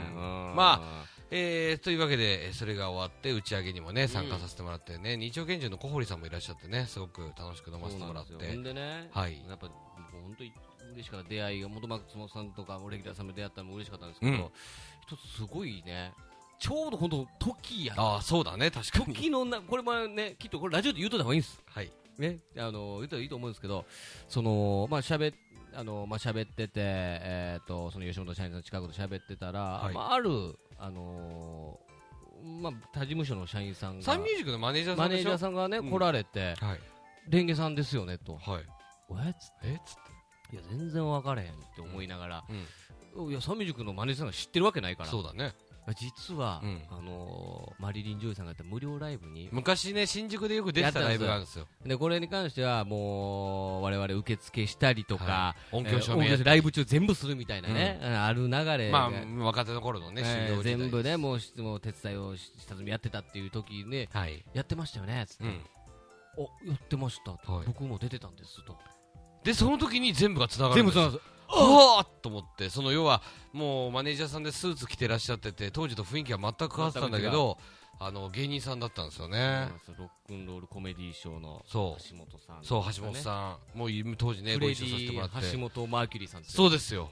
まえー、というわけで、えーそれが終わって、打ち上げにもね、参加させてもらってね、日曜拳銃の小堀さんもいらっしゃってね、すごく楽しく飲ませてもらって。でね、はい。やっぱ本当に嬉しかった。出会いが元松本さんとかレギュラーさんも出会ったのも嬉しかったんですけど、うん。一つすごいねちょうど本当時やああ、そうだね、確かに。時のなこれもねきっとこれラジオで言うといた方がいいんです。はい。ね。あの言うといいと思うんですけどそのまあ喋っあのまあ喋っててえっ、とその吉本社員さんの近くで喋ってたら、はいまああるあのーまあ他事務所の社員さんがサンミュージックのマネージャーさマネージャーさんがね、うん来られてはい。レンゲさんですよねとはい。えっつってえ？っつって。いや全然分からへんって思いながら、うん。いやサンミュージックのマネージャーさんが知ってるわけないからそうだね。実は、うん。あのーマリリン・ジョイさんがやった無料ライブに昔ね、新宿でよく出てたライブがあるんですよ。でこれに関してはもう我々受付したりとか、はい。音響証えー音明やってライブ中全部するみたいなね、ある流れが、まあ、若手の頃のね、えー全部ねもうしもう手伝いをし下積みやってたっていう時ねはい。やってましたよねつって、うん。おやってました、はい。僕も出てたんですと。で、その時に全部が繋がるんですよ。全部すはあと思って、その要は、もうマネージャーさんでスーツ着てらっしゃってて、当時と雰囲気は全く変わってたんだけど、あの、芸人さんだったんですよね。ロックンロールコメディーショーの橋本さん、そう、橋本さん。もうい当時ね、ご一緒させてもらィって。橋本マーキュリーさんそうですよ。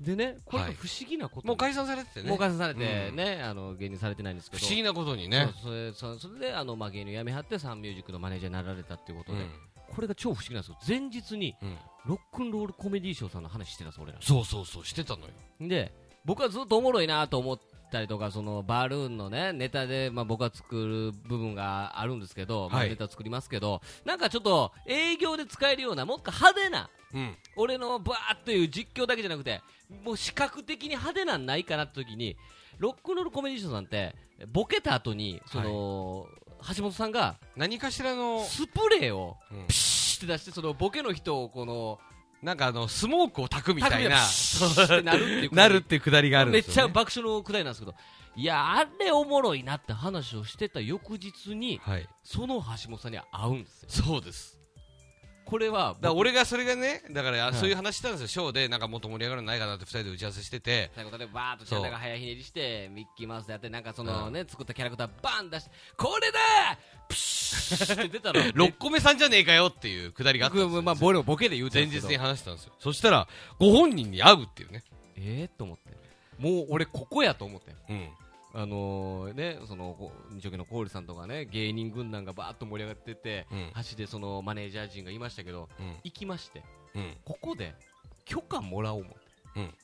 でねこれ不思議なことに、もう解散されててね。もう解散されてうんね、あの芸人されてないんですけど不思議なことにね。そうそれそそれであの、まあ、芸人辞めはってサンミュージックのマネージャーになられたっていうことで、うん。これが超不思議なんですよ前日にうん。ロックンロールコメディーショーさんの話してたんです俺らそうそうそう、してたのよ。で僕はずっとおもろいなと思ったりとかそのバルーンのねネタで、まあ、僕は作る部分があるんですけど、まあはいネタ作りますけどなんかちょっと営業で使えるようなもっと派手なうん。俺のバーっていう実況だけじゃなくてもう視覚的に派手なんないかなって時にロックンロールコメディーショーさんってボケた後にその、橋本さんが何かしらの、スプレーをうんピシッて出してそのボケの人をこのなんかあの、スモークを焚くみたいな、なるっていうなるってくだりがあるんめっちゃ。爆笑のくだりなんですけどいやあれおもろいなって話をしてた翌日にはい。その橋本さんに会うんですよそうです。これはだ俺がそれがねだからはい。そういう話したんですよ。ショーでなんかもっと盛り上がるのないかなって二人で打ち合わせしてて。最後でバーッとチャンネルが早ひねりしてミッキーマウスでやってなんかそのね、作ったキャラクターバン出してこれだプシュって出たら 6個目さんじゃねえかよっていうくだりがあったんですよ。僕まあ俺もボケで言うて前んですけど。日に話したんですよ。そしたらご本人に会うっていうね。えー、と思って。もう俺ここやと思ってうんあのー、ねそのこ日曜日のコールさんとかね芸人軍団がバーッと盛り上がってて、うん。橋でそのマネージャー陣がいましたけどうん。行きましてうん。ここで許可もらおう思って、うん。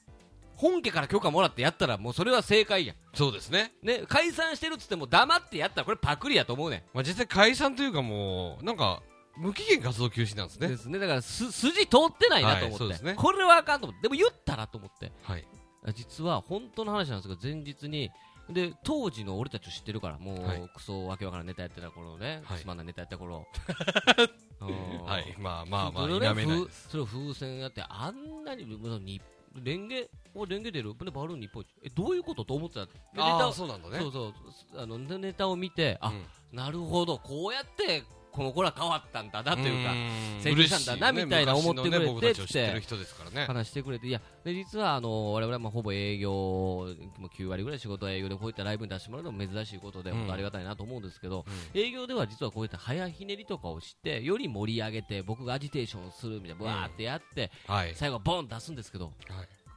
本家から許可もらってやったらもうそれは正解やん。そうですね。ね解散してるっつっても黙ってやったらこれパクリやと思うねん。まあ実際解散というかもうなんか無期限活動休止なんですね。ですね。だからす筋通ってないなと思って、はいね。これはあかんと思って。でも言ったらと思って。はい。あ実は本当の話なんですけど前日にで当時の俺たちを知ってるからもう、はい。クソわけわからんネタやってた頃ね、はい。つまんないネタやってた頃。うん。はいまあまあまあ否めない風それを風船やってあんなににレンゲおレンゲ出る？でバルーン日本一えどういうことと思ってた？でネタそうなんだね。そうそう。あのネネタを見てあ、うん。なるほど。こうやってこの子ら変わったんだなというかん。成長したんだなみたいな思ってくれて話してくれていやで実はあの我々はまあほぼ営業もう9割ぐらい仕事は営業でこういったライブに出してもらうのも珍しいことで、うん。本当ありがたいなと思うんですけど、うん。営業では実はこういった早ひねりとかをしてより盛り上げて僕がアジテーションするみたいなブワーってやって、はい。最後はボン出すんですけどはい。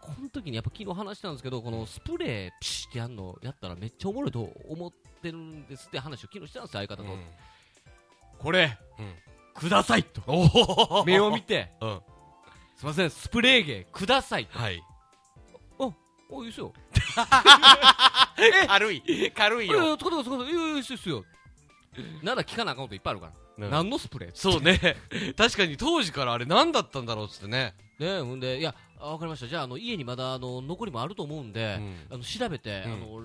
この時にやっぱ昨日話したんですけどこのスプレーピシってやるのやったらめっちゃおもろいと思ってるんですって話を昨日したんですよ相方と、うんこれうん。くださいと。おお目を見て。うん。すいませんスプレー芸くださいと。はい。おいいっすよ。軽い。軽いいやいよや使ってくださいいいやいやいすよ。なら聞かなあかんこといっぱいあるから、うん。何のスプレーそうね。確かに当時からあれ何だったんだろうっつってね。ねほんでいやあ分かりました。じゃああの家にまだあの残りもあると思うんで、うん。あの調べて、うん。あの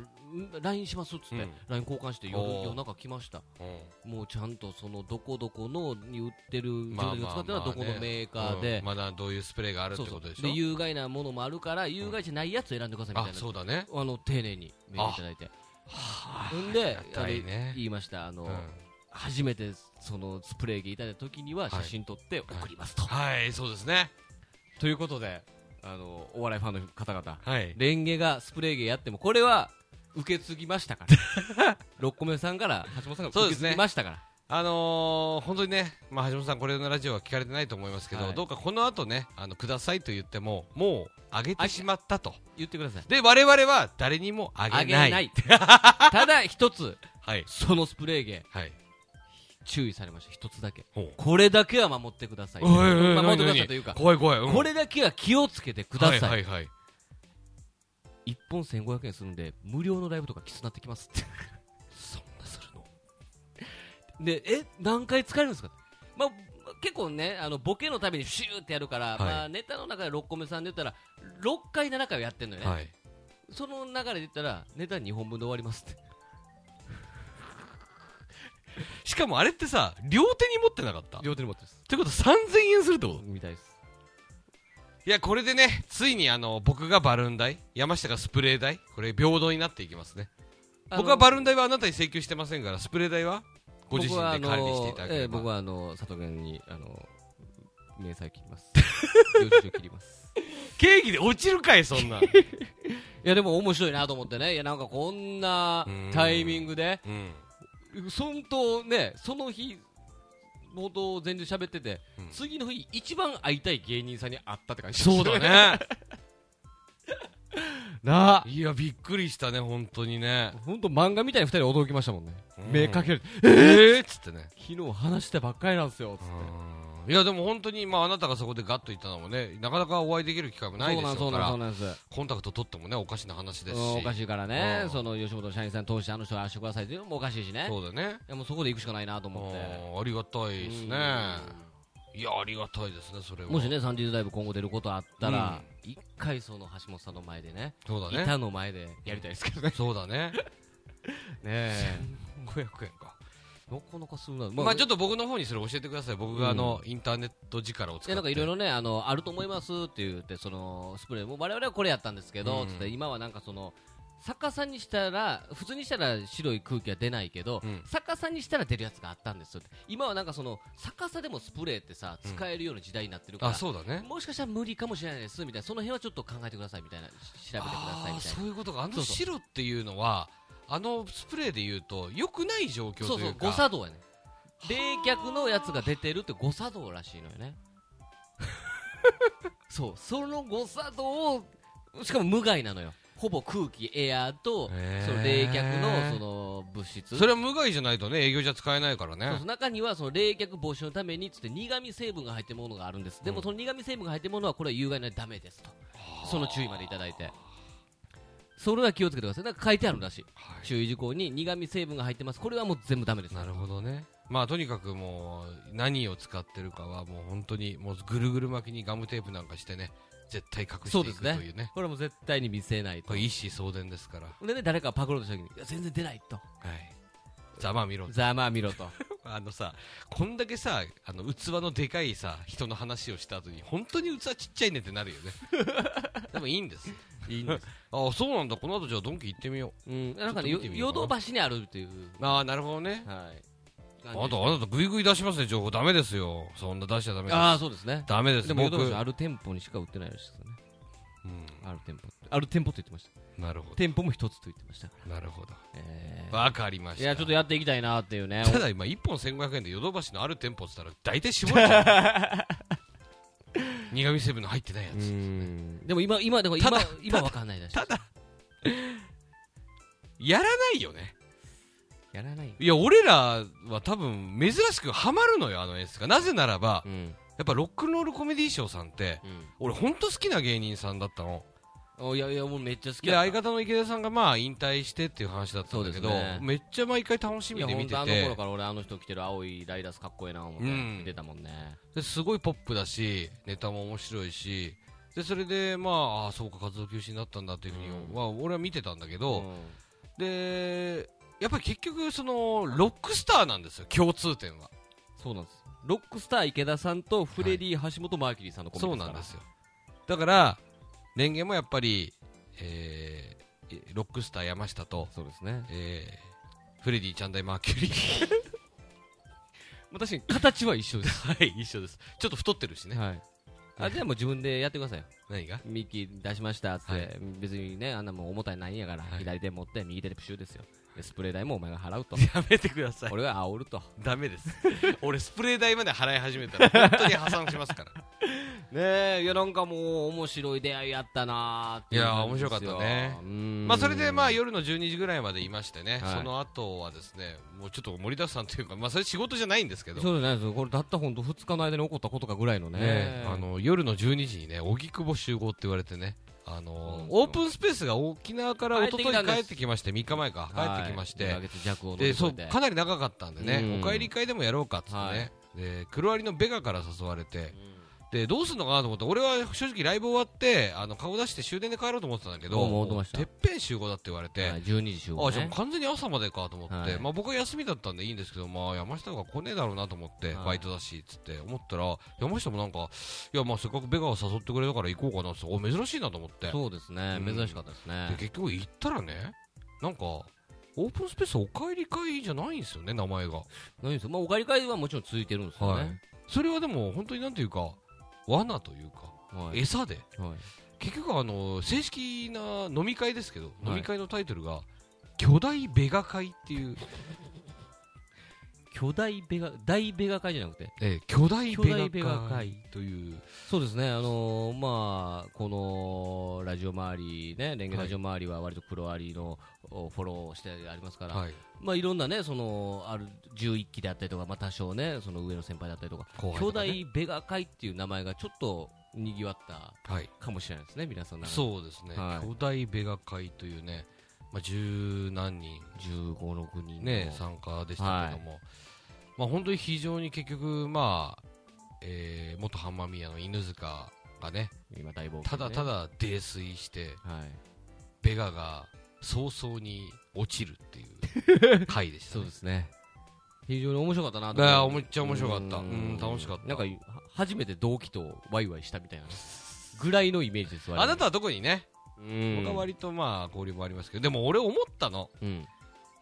LINE しますっつって、うん。LINE 交換して夜夜中来ました。うん。もうちゃんとそのどこどこのに売ってるまあ自分が使ってるのはどこのメーカーで。うん、まだどういうスプレーがあるってことでしょ？で有害なものもあるから有害じゃないやつ選んでくださいみたあいな。そうだね。あの丁寧にメールいただいて。はほんであれ言いました。あの、うん。初めてそのスプレー機いただいた時には写真撮って送りますと、はい。そうですね。ということであのお笑いファンの方々。はい。レンゲがスプレー芸やってもこれは受け継ぎましたから。6個目さんから橋本さんが受け継ぎましたから。あのー、本当にね、まあ、橋本さん、これのラジオは聞かれてないと思いますけど、はい。どうかこの後ね、あのくださいと言っても、もうあげてしまったと、言ってください。で我々は誰にもあげあない、げない。ただ一つはい、そのスプレー芸はい、注意されました。一つだけ。これだけは守ってください。守ってくださ何いというか怖い怖い、うん。これだけは気をつけてください、はいはいはい、1本1500円するんで無料のライブとかきつなってきますって。そんなするの、でえ何回使えるんですか、まあ、結構ねあのボケのためにシューってやるから、はい。まあ、ネタの中で6個目さんで言ったら6回7回をやってるのよね、はい、その流れで言ったらネタ2本分で終わりますって。しかもあれってさ、両手に持ってなかった？っ両手に持ってます。てことは3000円するってこと？みたいですいや、これでね、ついにあの僕がバルーン代、山下がスプレー代、これ平等になっていきますね。僕はバルーン代はあなたに請求してませんから、スプレー代はご自身で管理していただければ。ええ僕はあの佐藤源にあの明細切ります領収書切ります経費で落ちるかい、そんなん。いやでも面白いなと思ってねいやなんかこんなうんタイミングでうん。本当ねその日冒頭全然喋ってて、うん。次の日一番会いたい芸人さんに会ったって感じ。そうだね。なあ。いや、びっくりしたね、本当にね。本当漫画みたいに二人驚きましたもんね、うん。目かける。えーっつってね。昨日話してばっかりなんですよつっていや、でも本当に、まあ、あなたがそこでガッと言ったのもね、なかなかお会いできる機会もないでしょうから、コンタクト取ってもね、おかしな話ですし。おかしいからね、うんその吉本社員さん通してあの人がしてくださいっていうのもおかしいしねそうだね。いやもうそこで行くしかないなとあ思ってーありがたいですね。いや、ありがたいですね、それは。もしねサンディーズライブ今後出ることあったら一、回その橋本さんの前でねそうだね。板の前でやりたいですけどねそうだね。ねえ 500円か。なかなかするな、まあ、ちょっっと僕の方にそれ教えてください。僕があの、インターネット力を使って。なんかいろいろねあのあると思いますって言ってそのスプレーも我々はこれやったんですけど、うん。つって今はなんかその逆さにしたら普通にしたら白い空気は出ないけど、うん。逆さにしたら出るやつがあったんですよって。今はなんかその逆さでもスプレーってさうん。使えるような時代になってるから、あそうだね。もしかしたら無理かもしれないですみたいなその辺はちょっと考えてくださいみたいなし調べてくださいみたいな。そういうことか。あの白っていうのはあのスプレーでいうと良くない状況そうそうというか誤作動やね。冷却のやつが出てるって誤作動らしいのよね。そうその誤作動をしかも無害なのよ。ほぼ空気エアーとへー。その冷却のその物質。それは無害じゃないとね営業じゃ使えないからね。そうそう中にはその冷却防止のためにつって苦味成分が入ってるものがあるんです、でもうん。その苦味成分が入ってるものはこれは有害なのでダメですと。その注意までいただいてそれは気をつけてください。なんか書いてあるらしい。はい。注意事項に苦味成分が入ってます。これはもう全部ダメです。なるほどね。まあとにかくもう何を使ってるかはもう本当にもうぐるぐる巻きにガムテープなんかしてね絶対隠していくというね。これはもう絶対に見せないと。これ一子相伝ですから。はでね誰かがパクろうとした時にいや全然出ないと。いざまあ見ろざまあ見ろと。あのさこんだけさあの器のでかいさ人の話をした後に本当に器ちっちゃいねってなるよね。でもいいんです。いいんです。あそうなんだ。この後じゃあドンキ行ってみよう。ん。なんかねヨドバシにあるっていう。うああなるほどね。はい。あなたあなたグイグイ出しますね情報。ダメですよ。そんな出しちゃダメです。ああそうですね。ダメです。でもヨドバシ僕ある店舗にしか売ってないらしいですよね。うん。ある店舗ある店舗と言ってましたなるほ店舗も一つと言ってましたどなるほど。えわかりました。ーいやちょっとやっていきたいなっていうね。ただ今1本1500円でヨドバシのある店舗っつったら大体絞れちゃう苦味成分の入ってないやうつん。でも今今でも今ただ今わかんないらしいただ。やらないよね。やらないいや俺らは多分珍しくハマるのよあの演出が。なぜならばうん。やっぱロックンロールコメディーショーさんってうん。俺ほんと好きな芸人さんだったの。おいやいやもうめっちゃ好き相方の池田さんがまあ引退してっていう話だったんだけど、ね。めっちゃ毎回楽しみで見て本当あの頃てから俺あの人着てる青いライダースかっこいいな思ってうん。見てたもんね。ですごいポップだしネタも面白いしでそれでまああそうか活動休止になったんだっていうふうに、うん。まあ、俺は見てたんだけど、うん。でやっぱり結局そのロックスターなんですよ共通点は。そうなんです。ロックスター池田さんとフレディ橋本マーキュリーさんのコンビですそうなんですよ。だからレンゲもやっぱり、えーロックスター山下と、そうですね。えーフレディ・チャンダイ・マーキュリー。まあ確かに形は一緒です。はい一緒です。ちょっと太ってるしね、はい。あじゃあもう自分でやってくださいよ。何が？ミッキー出しましたっつって、はい。別にねあんなもん重たいないんやから、はい。左手持って右手でプシューですよ。でスプレー代もお前が払うと。やめてください。俺が煽ると。ダメです。俺スプレー代まで払い始めたら本当に破産しますから ねえいやなんかもう面白い出会いやったなーってういや面白かったね。うん。まあそれでまあ夜の12時ぐらいまでいましてね、はい。その後はですねもうちょっと盛りだくさんというか、まあ、それ仕事じゃないんですけど、そうじゃないですよこれたった本当2日の間に起こったことかぐらいのね。ねあの夜の12時にね荻窪集合って言われてねあのそう。なんですよオープンスペースが沖縄から一昨日帰ってきまして3日前か。帰ってきまして、はい、2ヶ月弱を乗りでそうかなり長かったんでね、うん。お帰り会でもやろうかっつってね、はい。で黒アリのベガから誘われてうんでどうすんのかなと思って俺は正直ライブ終わってあの顔出して終電で帰ろうと思ってたんだけどてっぺん集合だって言われて、はい、12時集合、ね、あじゃ完全に朝までかと思って、はい。まあ、僕は休みだったんでいいんですけど、まあ、山下が来ねえだろうなと思って、はい。バイトだしっつって思ったら山下もなんかいやまあせっかくベガが誘ってくれたから行こうかなってお珍しいなと思って。そうですね、うん。珍しかったですでね結局行ったらねなんかオープンスペースお帰り会じゃないんですよね名前が、何ですよ、まあ、お帰り会はもちろん続いてるんですよはい。ね、それはでも本当になんていうか罠というか、はい。餌で。はい。結局あの正式な飲み会ですけど、い。飲み会のタイトルが巨大ベガ会っていう。巨大ベガ大ベガ会じゃなくて？ええ巨大ベベガ会という。そうですねあのーまあこのラジオ周りねレンゲラジオ周りは割と黒アリのおフォローしてありますから、はい。まあいろんなねそのある11期であったりとかまあ多少ねその上の先輩だったりとかとかね。大ベガ会っていう名前がちょっと賑わったはい。かもしれないですね皆さんそうですね、はい。巨大ベガ会というね、まあ、十何人15、6人のね参加でしたけども、まあ本当に非常に結局まあ、えー、元ハンマーミヤの犬塚がね。今大冒険、ね、ただただ泥酔してはい。ベガが早々に落ちるっていう 回でした、そうですね。非常に面白かったなといや思うめっちゃ面白かった。ううんん楽しかった。なんかは初めて同期とワイワイしたみたいな。ぐらいのイメージですあなたは特にね。うん。僕は割とまあ交流もありますけどでも俺思ったの。うん。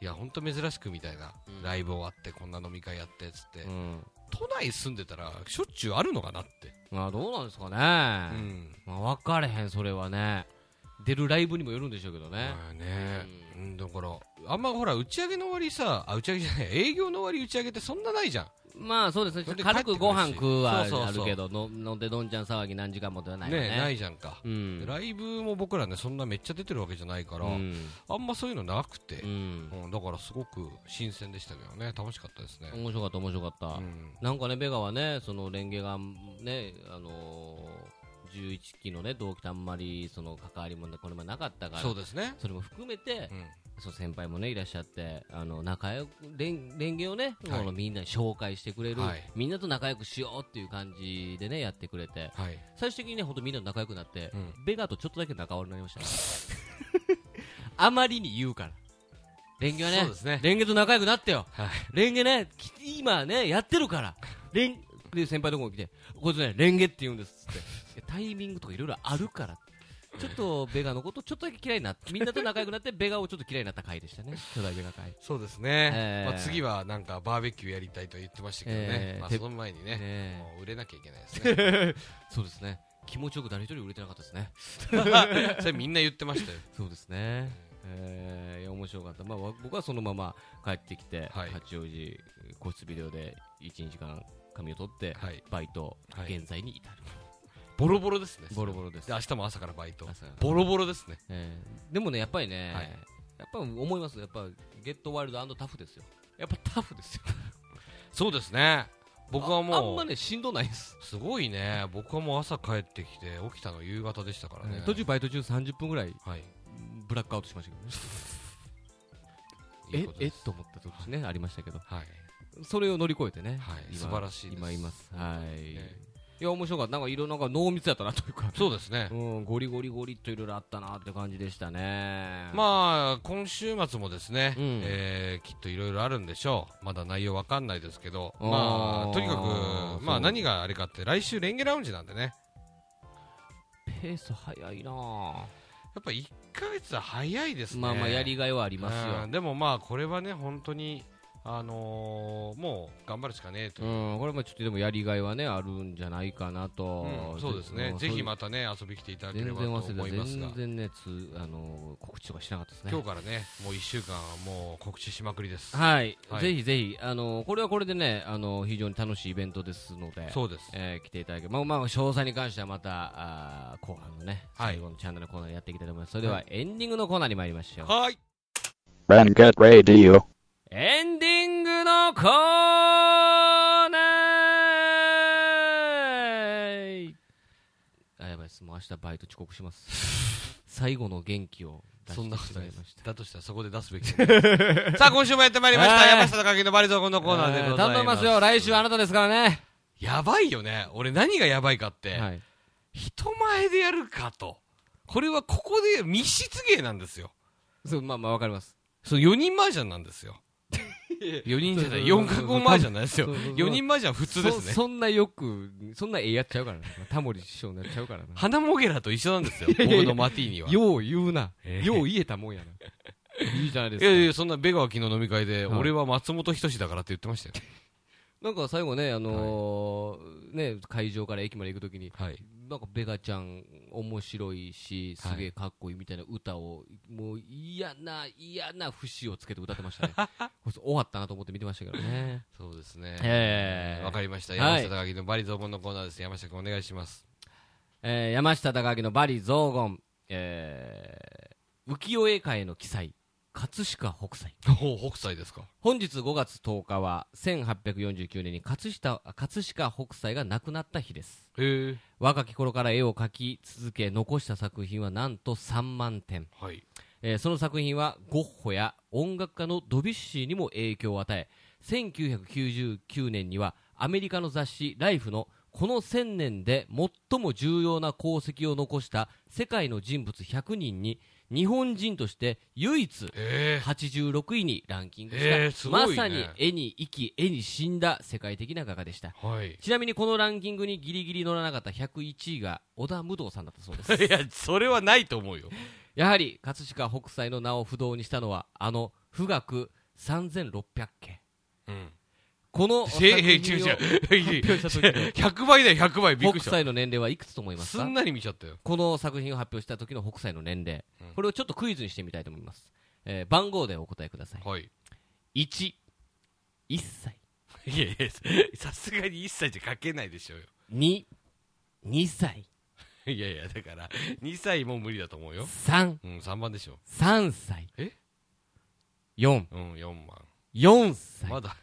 いや本当珍しくみたいな、うん。ライブ終わってこんな飲み会やってっつって、うん。都内住んでたらしょっちゅうあるのかなって、まあどうなんですかね、うん。まあ、分かれへんそれはね。出るライブにもよるんでしょうけどね、まあね、ううん、だからあんまほら打ち上げの終わりさあ打ち上げじゃない営業の終わり打ち上げってそんなないじゃんまあそうですね。軽くご飯食うはあるけどの飲んでどんちゃん騒ぎ何時間もではないよねねないじゃんか、うん。ライブも僕らねそんなめっちゃ出てるわけじゃないから、うん。あんまそういうのなくて。う、ん。うん。だからすごく新鮮でしたけどね。楽しかったですね、面白かった面白かった、うん。なんかねベガはねそのレンゲがねあのー、11期のね同期とあんまりその関わりもねこれもなかったからそうですね、それも含めて、うん。そう先輩もねいらっしゃってあの仲良くレンレンゲをね、はい。このみんなに紹介してくれる、はい。みんなと仲良くしようっていう感じでねやってくれてはい。最終的にね本当みんなと仲良くなって、うん。ベガとちょっとだけ仲悪くなりました。あまりに言うから。レンゲはねね。レンゲと仲良くなってよ。はい。レンゲねき今ねやってるから。レンで先輩のとこに来てこいつねレンゲって言うんですってタイミングとかいろいろあるからちょっとベガのことちょっとだけ嫌いになってみんなと仲良くなってベガをちょっと嫌いになった回でしたね。巨大ベガ回そうですね、えー。まあ、次はなんかバーベキューやりたいと言ってましたけどね、まあ、えーてその前にねねもう売れなきゃいけないですね。そうですね。気持ちよく誰一人売れてなかったですね。それみんな言ってましたよ。そうですね。えー、いや面白かった、まあ、わ僕はそのまま帰ってきて、はい。八王子個室ビデオで1時間髪を取って、はい。バイト、はい。現在に至るボロボロですね。ボロボロです。で明日も朝からバイト。朝から。ボロボロですね。えーでもね、やっぱりね、はい。やっぱ思います、やっぱゲットワイルドタフですよ、やっぱタフですよ、そうですね。僕はああんもうまね、しんどないです、すごいね。僕はもう朝帰ってきて起きたの夕方でしたからね。途中、バイト中30分ぐらいはい。ブラックアウトしましたけどね、いいことです。ええと思った時ね、ありましたけど、はいそれを乗り越えてね、はい。今素晴らしいです。今います、はい、ねいや、面白かった、なんかいろなんか濃密やったなというか、そうですね。うん、ゴリゴリゴリっといろいろあったなって感じでしたね。まあ今週末もですね、うん。えーきっといろいろあるんでしょう。まだ内容わかんないですけど。まあとにかくまあ何があれかって来週レンゲラウンジなんでね。ペース早いなやっぱ1ヶ月は早いですね。まあまあ、やりがいはありますよ。うん。でもまあこれはね本当にあのーもう頑張るしかねえとういう、ん、これもちょっとでもやりがいはねあるんじゃないかなと、うんそうですね。んぜひまたね遊びに来ていただけれ全ばと然忘れて思いますが。全然ねつあの告知とかしなかったですね。今日からねもう1週間もう告知しまくりです。はい、はい。ぜひぜひあのこれはこれでねあの非常に楽しいイベントですのでそうです。えー来ていただけまあまあ詳細に関してはまたあー後半のねはい。最後のチャンネルのコーナーでやっていきたいと思います。それではエンディングのコーナーに参りましょう。はい。Rangat Radio. エンディングのコーナー。あやばいです。もう明日バイト遅刻します。最後の元気を出そんなしてことないでしまいますしただとしたらそこで出すべき。さあ今週もやってまいりました。はい。山下隆のバリゾーのコーナーでございます、え頼みますよ。来週あなたですからね。やばいよね。俺何がやばいかって、はい。人前でやるかと。これはここで密室芸なんですよ。そうまあまあわかります。そう4人麻雀なんですよ 4人じゃない4そうそうそう。か5麻雀なんですよ。そうそうそう。4人麻雀普通ですね。そそんなよくそんな絵やっちゃうからねタモリ師匠になっちゃうからな。花もげらと一緒なんですよ。僕のマティーニは。よう言うな、ええ。よう言えたもんやな。いいじゃないですか。いやいやそんなベガは昨日飲み会で、はい。俺は松本人志だからって言ってましたよなんか最後ね、あのーね、会場から駅まで行くときに、はい。なんかベガちゃん面白いし、すげえかっこいいみたいな歌を、もう嫌な、嫌な節をつけて歌ってましたね。終わったなと思って見てましたけどね。そうですね。ええ。わかりました。はい。山下隆のバリゾーモンのコーナーです。山下君お願いします。えー山下隆明のバリ雑言、えー浮世絵界の奇才、葛飾北斎。ほう北斎ですか本日5月10日は、1849年に葛飾葛飾北斎が亡くなった日です。へえ若き頃から絵を描き続け残した作品はなんと3万点、はいえーその作品はゴッホや音楽家のドビュッシーにも影響を与え1999年にはアメリカの雑誌「ライフのこの1000年で最も重要な功績を残した世界の人物100人に日本人として唯一え86位にランキングした、えーまさに絵に生き絵に死んだ世界的な画家でしたー、はい。ちなみにこのランキングにギリギリ乗らなかった101位が織田無道さんだったそうです いや、それはないと思うよ。やはり葛飾北斎の名を不動にしたのはあの富岳3600件うん。この作ええ、品を。発表した時の 100倍だよ、100倍。びっくりした。北斎の年齢はいくつと思いますか？すんなり見ちゃったよ。この作品を発表した時の北斎の年齢、うんこれをちょっとクイズにしてみたいと思います、えー番号でお答えくださいはい。11歳いやいや、さすがに一切じゃ書けないでしょうよ。22歳いやいや、だから、2歳も無理だと思うよ。33うん、3番でしょ。歳え？4うん、4万。4歳まだ、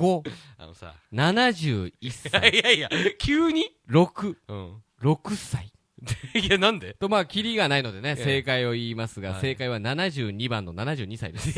5あのさ。71い歳やいやいや、急に？6うん。6歳 いや、なんで？とまあキリがないのでねええ正解を言いますが、はい正解は72番の72歳ですい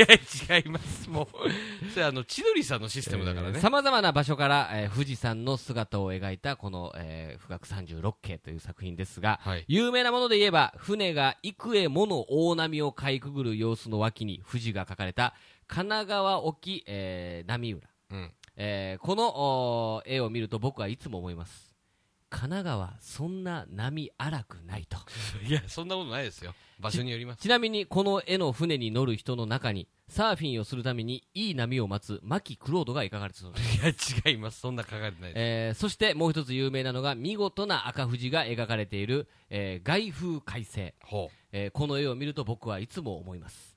や、違います。もう、それあの、千鳥さんのシステムだからね。さまざまな場所から、えー富士山の姿を描いたこの、えー、富岳36景という作品ですが、はい。有名なもので言えば船が幾重もの大波をかいくぐる様子の脇に富士が描かれた神奈川沖、えー波浦、うん。えーこの絵を見ると僕はいつも思います神奈川そんな波荒くないと いや、そんなことないですよ。場所によります。ちなみにこの絵の船に乗る人の中にサーフィンをするためにいい波を待つ牧クロードが描かれているそうです いや、違います。そんな書かれてないです。えーそしてもう一つ有名なのが見事な赤富士が描かれている、えー外風快晴、ほえーこの絵を見ると僕はいつも思います、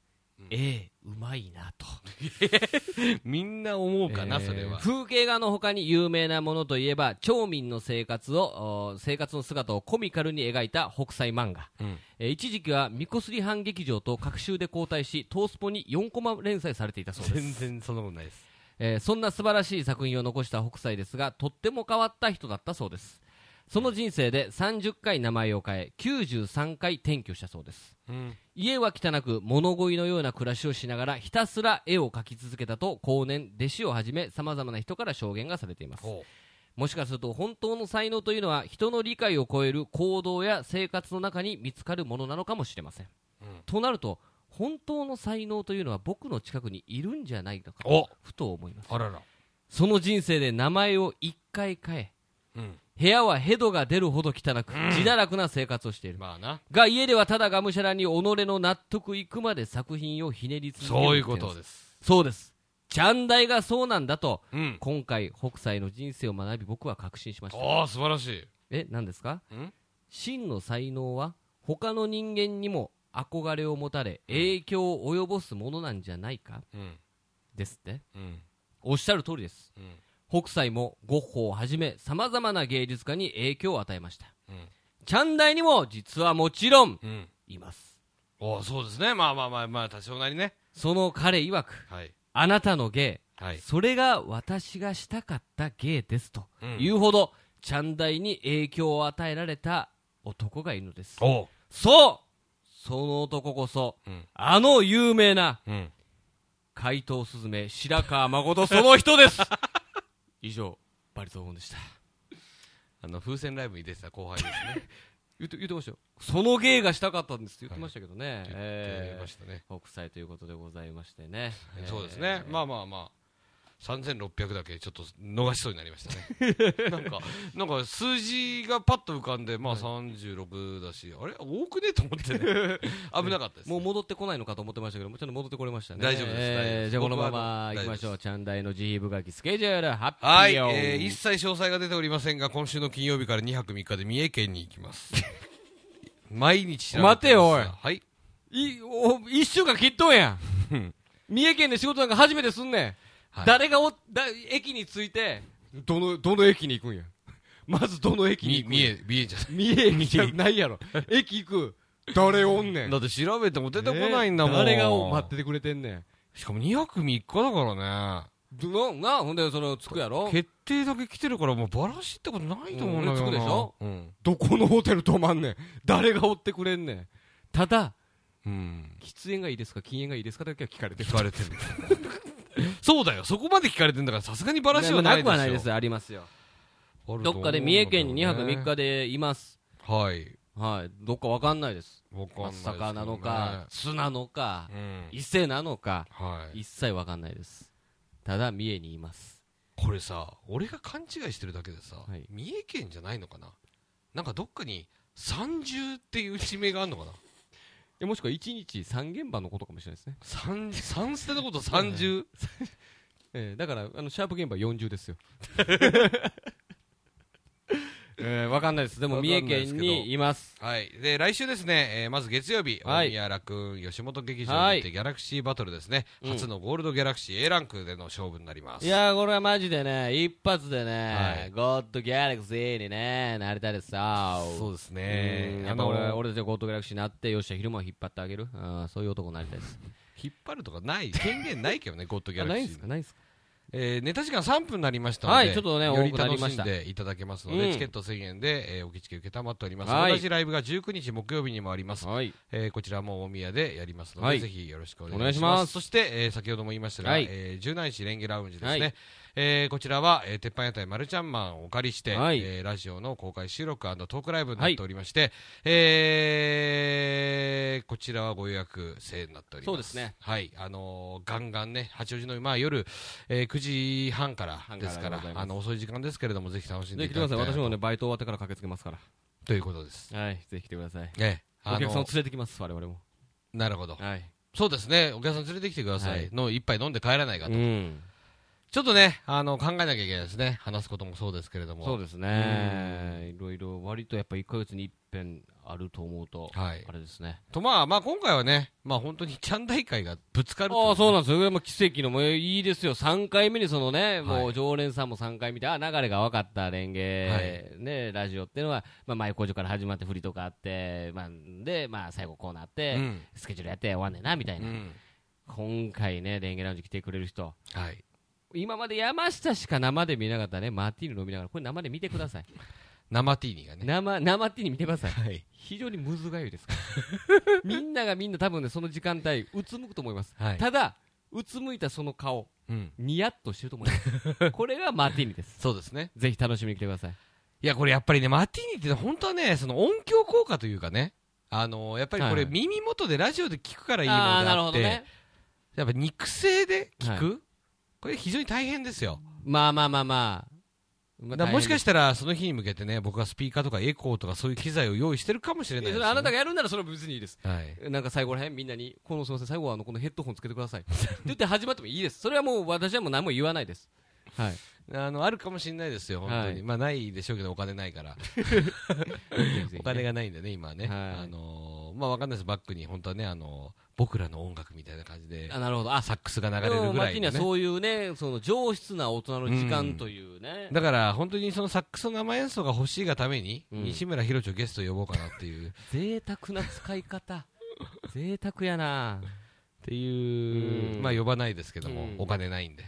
ええうまいなとう。みんな思うかな、えーそれは。風景画の他に有名なものといえば町民の生活をお生活の姿をコミカルに描いた北斎漫画、うん。えー一時期はみこすり藩劇場と各週で交代しトースポに4コマ連載されていたそうです全然そんなことないです。えーそんな素晴らしい作品を残した北斎ですがとっても変わった人だったそうですその人生で30回名前を変え93回転居したそうですうん。家は汚く物乞いのような暮らしをしながらひたすら絵を描き続けたと後年弟子をはじめさまざまな人から証言がされていますほもしかすると本当の才能というのは人の理解を超える行動や生活の中に見つかるものなのかもしれません、うんとなると本当の才能というのは僕の近くにいるんじゃないかとおふと思いますあらら。その人生で名前を一回変えうん。部屋はヘドが出るほど汚く、うん自堕落な生活をしている、まあな。が家ではただがむしゃらに己の納得いくまで作品をひねり続けるそういうことすです。そうですチャンダイがそうなんだとうん。今回北斎の人生を学び僕は確信しましたああ、素晴らしい。え何ですか？ん？真の才能は他の人間にも憧れを持たれ影響を及ぼすものなんじゃないか？うん。ですってうん。おっしゃる通りですうん。北斎もゴッホをはじめさまざまな芸術家に影響を与えましたうん。チャンダイにも実はもちろんうん。いますおそうですね。まあまあまあまあ、多少なりね。その彼曰くはい。あなたの芸はい。それが私がしたかった芸ですとうんいうほどチャンダイに影響を与えられた男がいるのですおそうその男こそうん。あの有名なうん。怪盗スズメ白川誠その人です 以上バリゾーンでしたあの、風船ライブに出てた後輩ですね。言って言ってましたよその芸がしたかったんですって言ってましたけどね、言えーってましたね。北斎ということでございましてね、そうですね。えーまあまあまあ。3600だけちょっと逃しそうになりましたね。なんか、なんか数字がパッと浮かんで、まあ36だし、あれ？多くね？と思ってね。危なかったです、もう戻ってこないのかと思ってましたけどもちょっと戻ってこれましたね。大丈夫です。えーじゃあこのまま行きましょ大うチャンダイの自費部書きスケジュール発表。はい、えー、一切詳細が出ておりませんが、今週の金曜日から2泊3日で三重県に行きます。毎日待てよおい。はい。いお一週間切っとんやん。三重県で仕事なんか初めてすんねん、はい誰がおだ駅に着いてどのどの駅に行くんや？まずどの駅に行くんや？み三重、三重じゃない。三重駅じゃないやろ駅行く誰おんねん だって調べても出てこないんだもん。えー誰が待っててくれてんねんしかも2泊3日だからどななほんでその着くやろ？ね。決定だけ来てるから、もうバラシってことないと思うんだけどな。うん着くでしょ？うん。どこのホテル泊まんねん誰が追ってくれんねんただうん。喫煙がいいですか禁煙がいいですかだけは聞かれてる聞かれてる。そうだよ、そこまで聞かれてんだから、さすがにバラシはないでしょ。くはないですありますよどっかで三重県に2泊3んだけどね日でいますはい。はい。どっかわかんないです。わかんないですね松阪なのか、津なのか、うん伊勢なのか、はい一切わかんないです。ただ、三重にいます。これさ俺が勘違いしてるだけでさ、はい三重県じゃないのかな？なんかどっかに三重っていう地名があるのかな？えもしくは1日3現場のことかもしれないですね。三三捨てのこと三重 えーだから、あの、シャープ現場40ですよ。えー、わかんないです。でも、三重県にいます。はい。で、来週ですね、えーまず月曜日、はい大宮楽雲吉本劇場はいにてギャラクシーバトルですね、うん初のゴールドギャラクシー A ランクでの勝負になります。いやー、これはマジでね、一発でね、はいゴッドギャラクシーにね、なりたいですさそうですうね。やっぱ俺、俺たちがゴッドギャラクシーになって、よっしゃ、昼間を引っ張ってあげる？うんそういう男になりたいです。引っ張るとかない、権限ないけどね、ゴッドギャあ、ラクシー。ないんすか？ないんすか？えーネタ時間3分になりましたので、はいちょっとねより楽しんでいただけますので、うんチケット1000円で、えーおきちけ受けたまっております。はい同じライブが19日木曜日にもあります。はい。えーこちらも大宮でやりますので、はいぜひよろしくお願いします。お願いしますそして、えー先ほども言いましたが、はいえー、17日レンゲラウンジですね。はいえーこちらは、えー鉄板屋台マルちゃんマンをお借りして、はいえーラジオの公開収録トークライブになっておりまして、えーこちらはご予約制になっております。そうですね。はい。あのーガンガンね、八王子の、まあ夜、えー9時半から半ですからからあの、遅い時間ですけれども、ぜひ楽しんでい。いただきたい私もね、バイト終わってから駆けつけますから。ということです。はい。ぜひ来てください。ね。お客さんを連れてきます、我々も。なるほど。はい。そうですね、お客さん連れてきてください。はいの一杯飲んで帰らないかと。うん。ちょっとね、あの、考えなきゃいけないですね。話すこともそうですけれども。そうですね。いろいろ、割とやっぱ1ヶ月に一遍あると思うと、はいあれですね。と、まあ、まあ今回はね、まあ本当にチャン大会がぶつかるああ、そうなんですよ。もう奇跡の、もういいですよ。3回目にそのね、もはいう常連さんも3回見て、あ、流れが分かった、レンゲ、はいね、ラジオっていうのは、まあ、前工場から始まって振りとかあって、まあ、で、まあ、最後こうなって、うん。スケジュールやって終わんねんな、みたいうな。ん。今回ね、レンゲラウンジ来てくれる人、はい。今まで山下しか生で見なかったね、マーティーヌ飲みながら、これ生で見てください。生ティーニがね。生、生ティーヌ見てください。はい。非常にむずがゆいですから。みんながみんな多分ね、その時間帯、うつむくと思います。はい。ただ、うつむいたその顔、うん。ニヤッとしてると思います。これがマーティーニです。そうですね。ぜひ楽しみに来てください。いや、これやっぱりね、マティーニって本当はね、その音響効果というかね、あのやっぱりこれ耳元でラジオで聞くからいいもああー、なるのであって、ほどね。やっぱ肉声で聞く、これ非常に大変ですよ。まあまあまあまあ。まだからもしかししたらその日に向けてね、僕がスピーカーとかエコーとかそういう機材を用意してるかもしれないです、ね。あなたがやるならそれは別にいいです。はい。なんか最後らへんみんなに、このすみません、最後はあのこのヘッドホンつけてください。って言って始まってもいいです。それはもう私はもう何も言わないです。はい。あの、あるかもしれないですよ、本当に。はいまあないでしょうけど、お金ないから。お金がないんでね、今はね。はいあのーまあわかんないです、バックに、本当はね、あのー僕らの音楽みたいな感じで、あ、なるほど。あ、サックスが流れでるぐらいのねには。そういうね、その上質な大人の時間というね。だから本当にそのサックスの生演奏が欲しいがために、うん西村ひろちをゲスト呼ぼうかなっていう、っ 贅沢な使い方。贅沢やなていう、うんまあ呼ばないですけども、うんお金ないんで。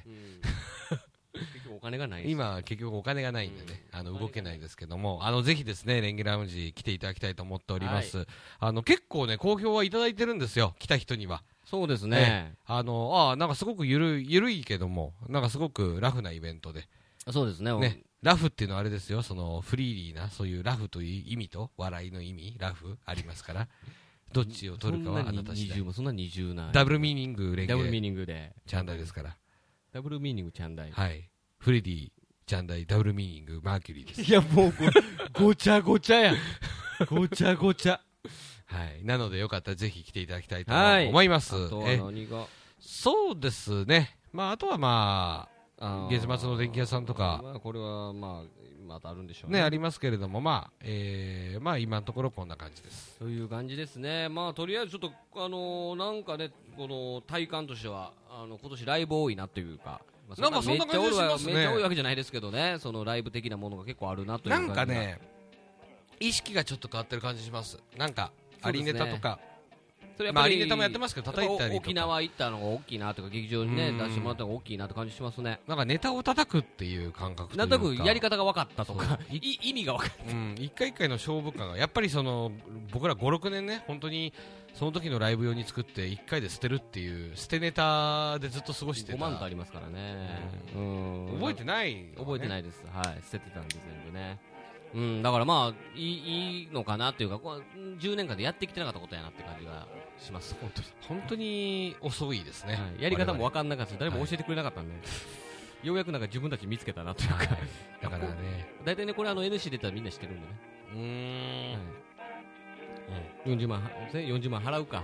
お金がないです今、結局お金がないんでね、あの動けないですけども、あのぜひですね、レンゲラウンジ来ていただきたいと思っております。あの結構ね、好評はいただいてるんですよ、来た人には。そうですね。あの、ああ、なんかすごくゆるゆるいけども、なんかすごくラフなイベントで。そうですね。ね、ラフっていうのはあれですよ、その freely な、そういうラフという意味と笑いの意味、 laugh ありますから、どっちを取るかはあなた次第そんな二重な。ダブルミーニングレンゲダブルミーニングで。チャンダイですから。ダブルミーニングチャンダイ。はい。フレディ、チャンダイ、ダブルミーニング、マーキュリーです。いや、もうご、ごちゃごちゃやん。ごちゃごちゃ。はい。なのでよかったらぜひ来ていただきたいとはい思います。そうですね。まあ、あとはまあー月末の電気屋さんとかまあ、これは、まあ、またあるんでしょあ、うね。ね、ありますけれども、まあ、えー、まあ今のところこんな感じです。という感じですね。まあ、とりあえずちょっと、あのーなんかね、この体感としては、あの、今年ライブ多いなというか、まあなんかそんな感じしますね。めっちゃ多いわけじゃないですけどね、そのライブ的なものが結構あるなという。な感じがんかね、意識がちょっと変わってる感じします。なんか、アリネタとか、それやっまあ、ぱりアリネタもやってますけど、叩いたり。沖縄行ったのが大きいなとか、劇場にね、うん。出してもらったのが大きいなって感じしますね。なんかネタを叩くっていう感覚というか。なんとなくやり方が分かったとか、意味が分かっうん、一回一回の勝負感が、やっぱりその、僕ら5、6年ね、本当に、その時のライブ用に作って、1回で捨てるっていう、捨てネタでずっと過ごしてた。た。5万とありますからね。うん。覚えてない、。覚えてないいです。はい。捨ててたんで全部ね。うん、だからまあ、いいいいのかなっていうか、こう10年間でやってきてなかったことやなって感じがします、本当に。本当に遅いですね、はいやり方も分かんなかったし、誰も教えてくれなかったんで、ようやくなんか自分たち見つけたなというか、は いだからね 大体ね、これあの NC 出たらみんな知ってるんでね。うーん40万は40万払うか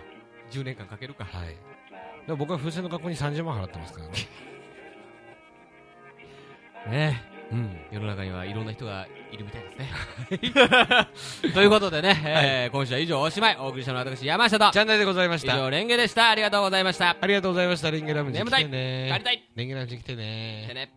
10年間かけるか。はい。でも僕は風船の学校に30万払ってますからね。ね。うん。世の中にはいろんな人がいるみたいですね。ということでね、えー今週は以上おしまい。お送りしたのは私山下と。チャンネルでございました。以上レンゲでした。ありがとうございました。ありがとうございました。レンゲラムジ来てね。帰りたい。レンゲラムジ来てってねね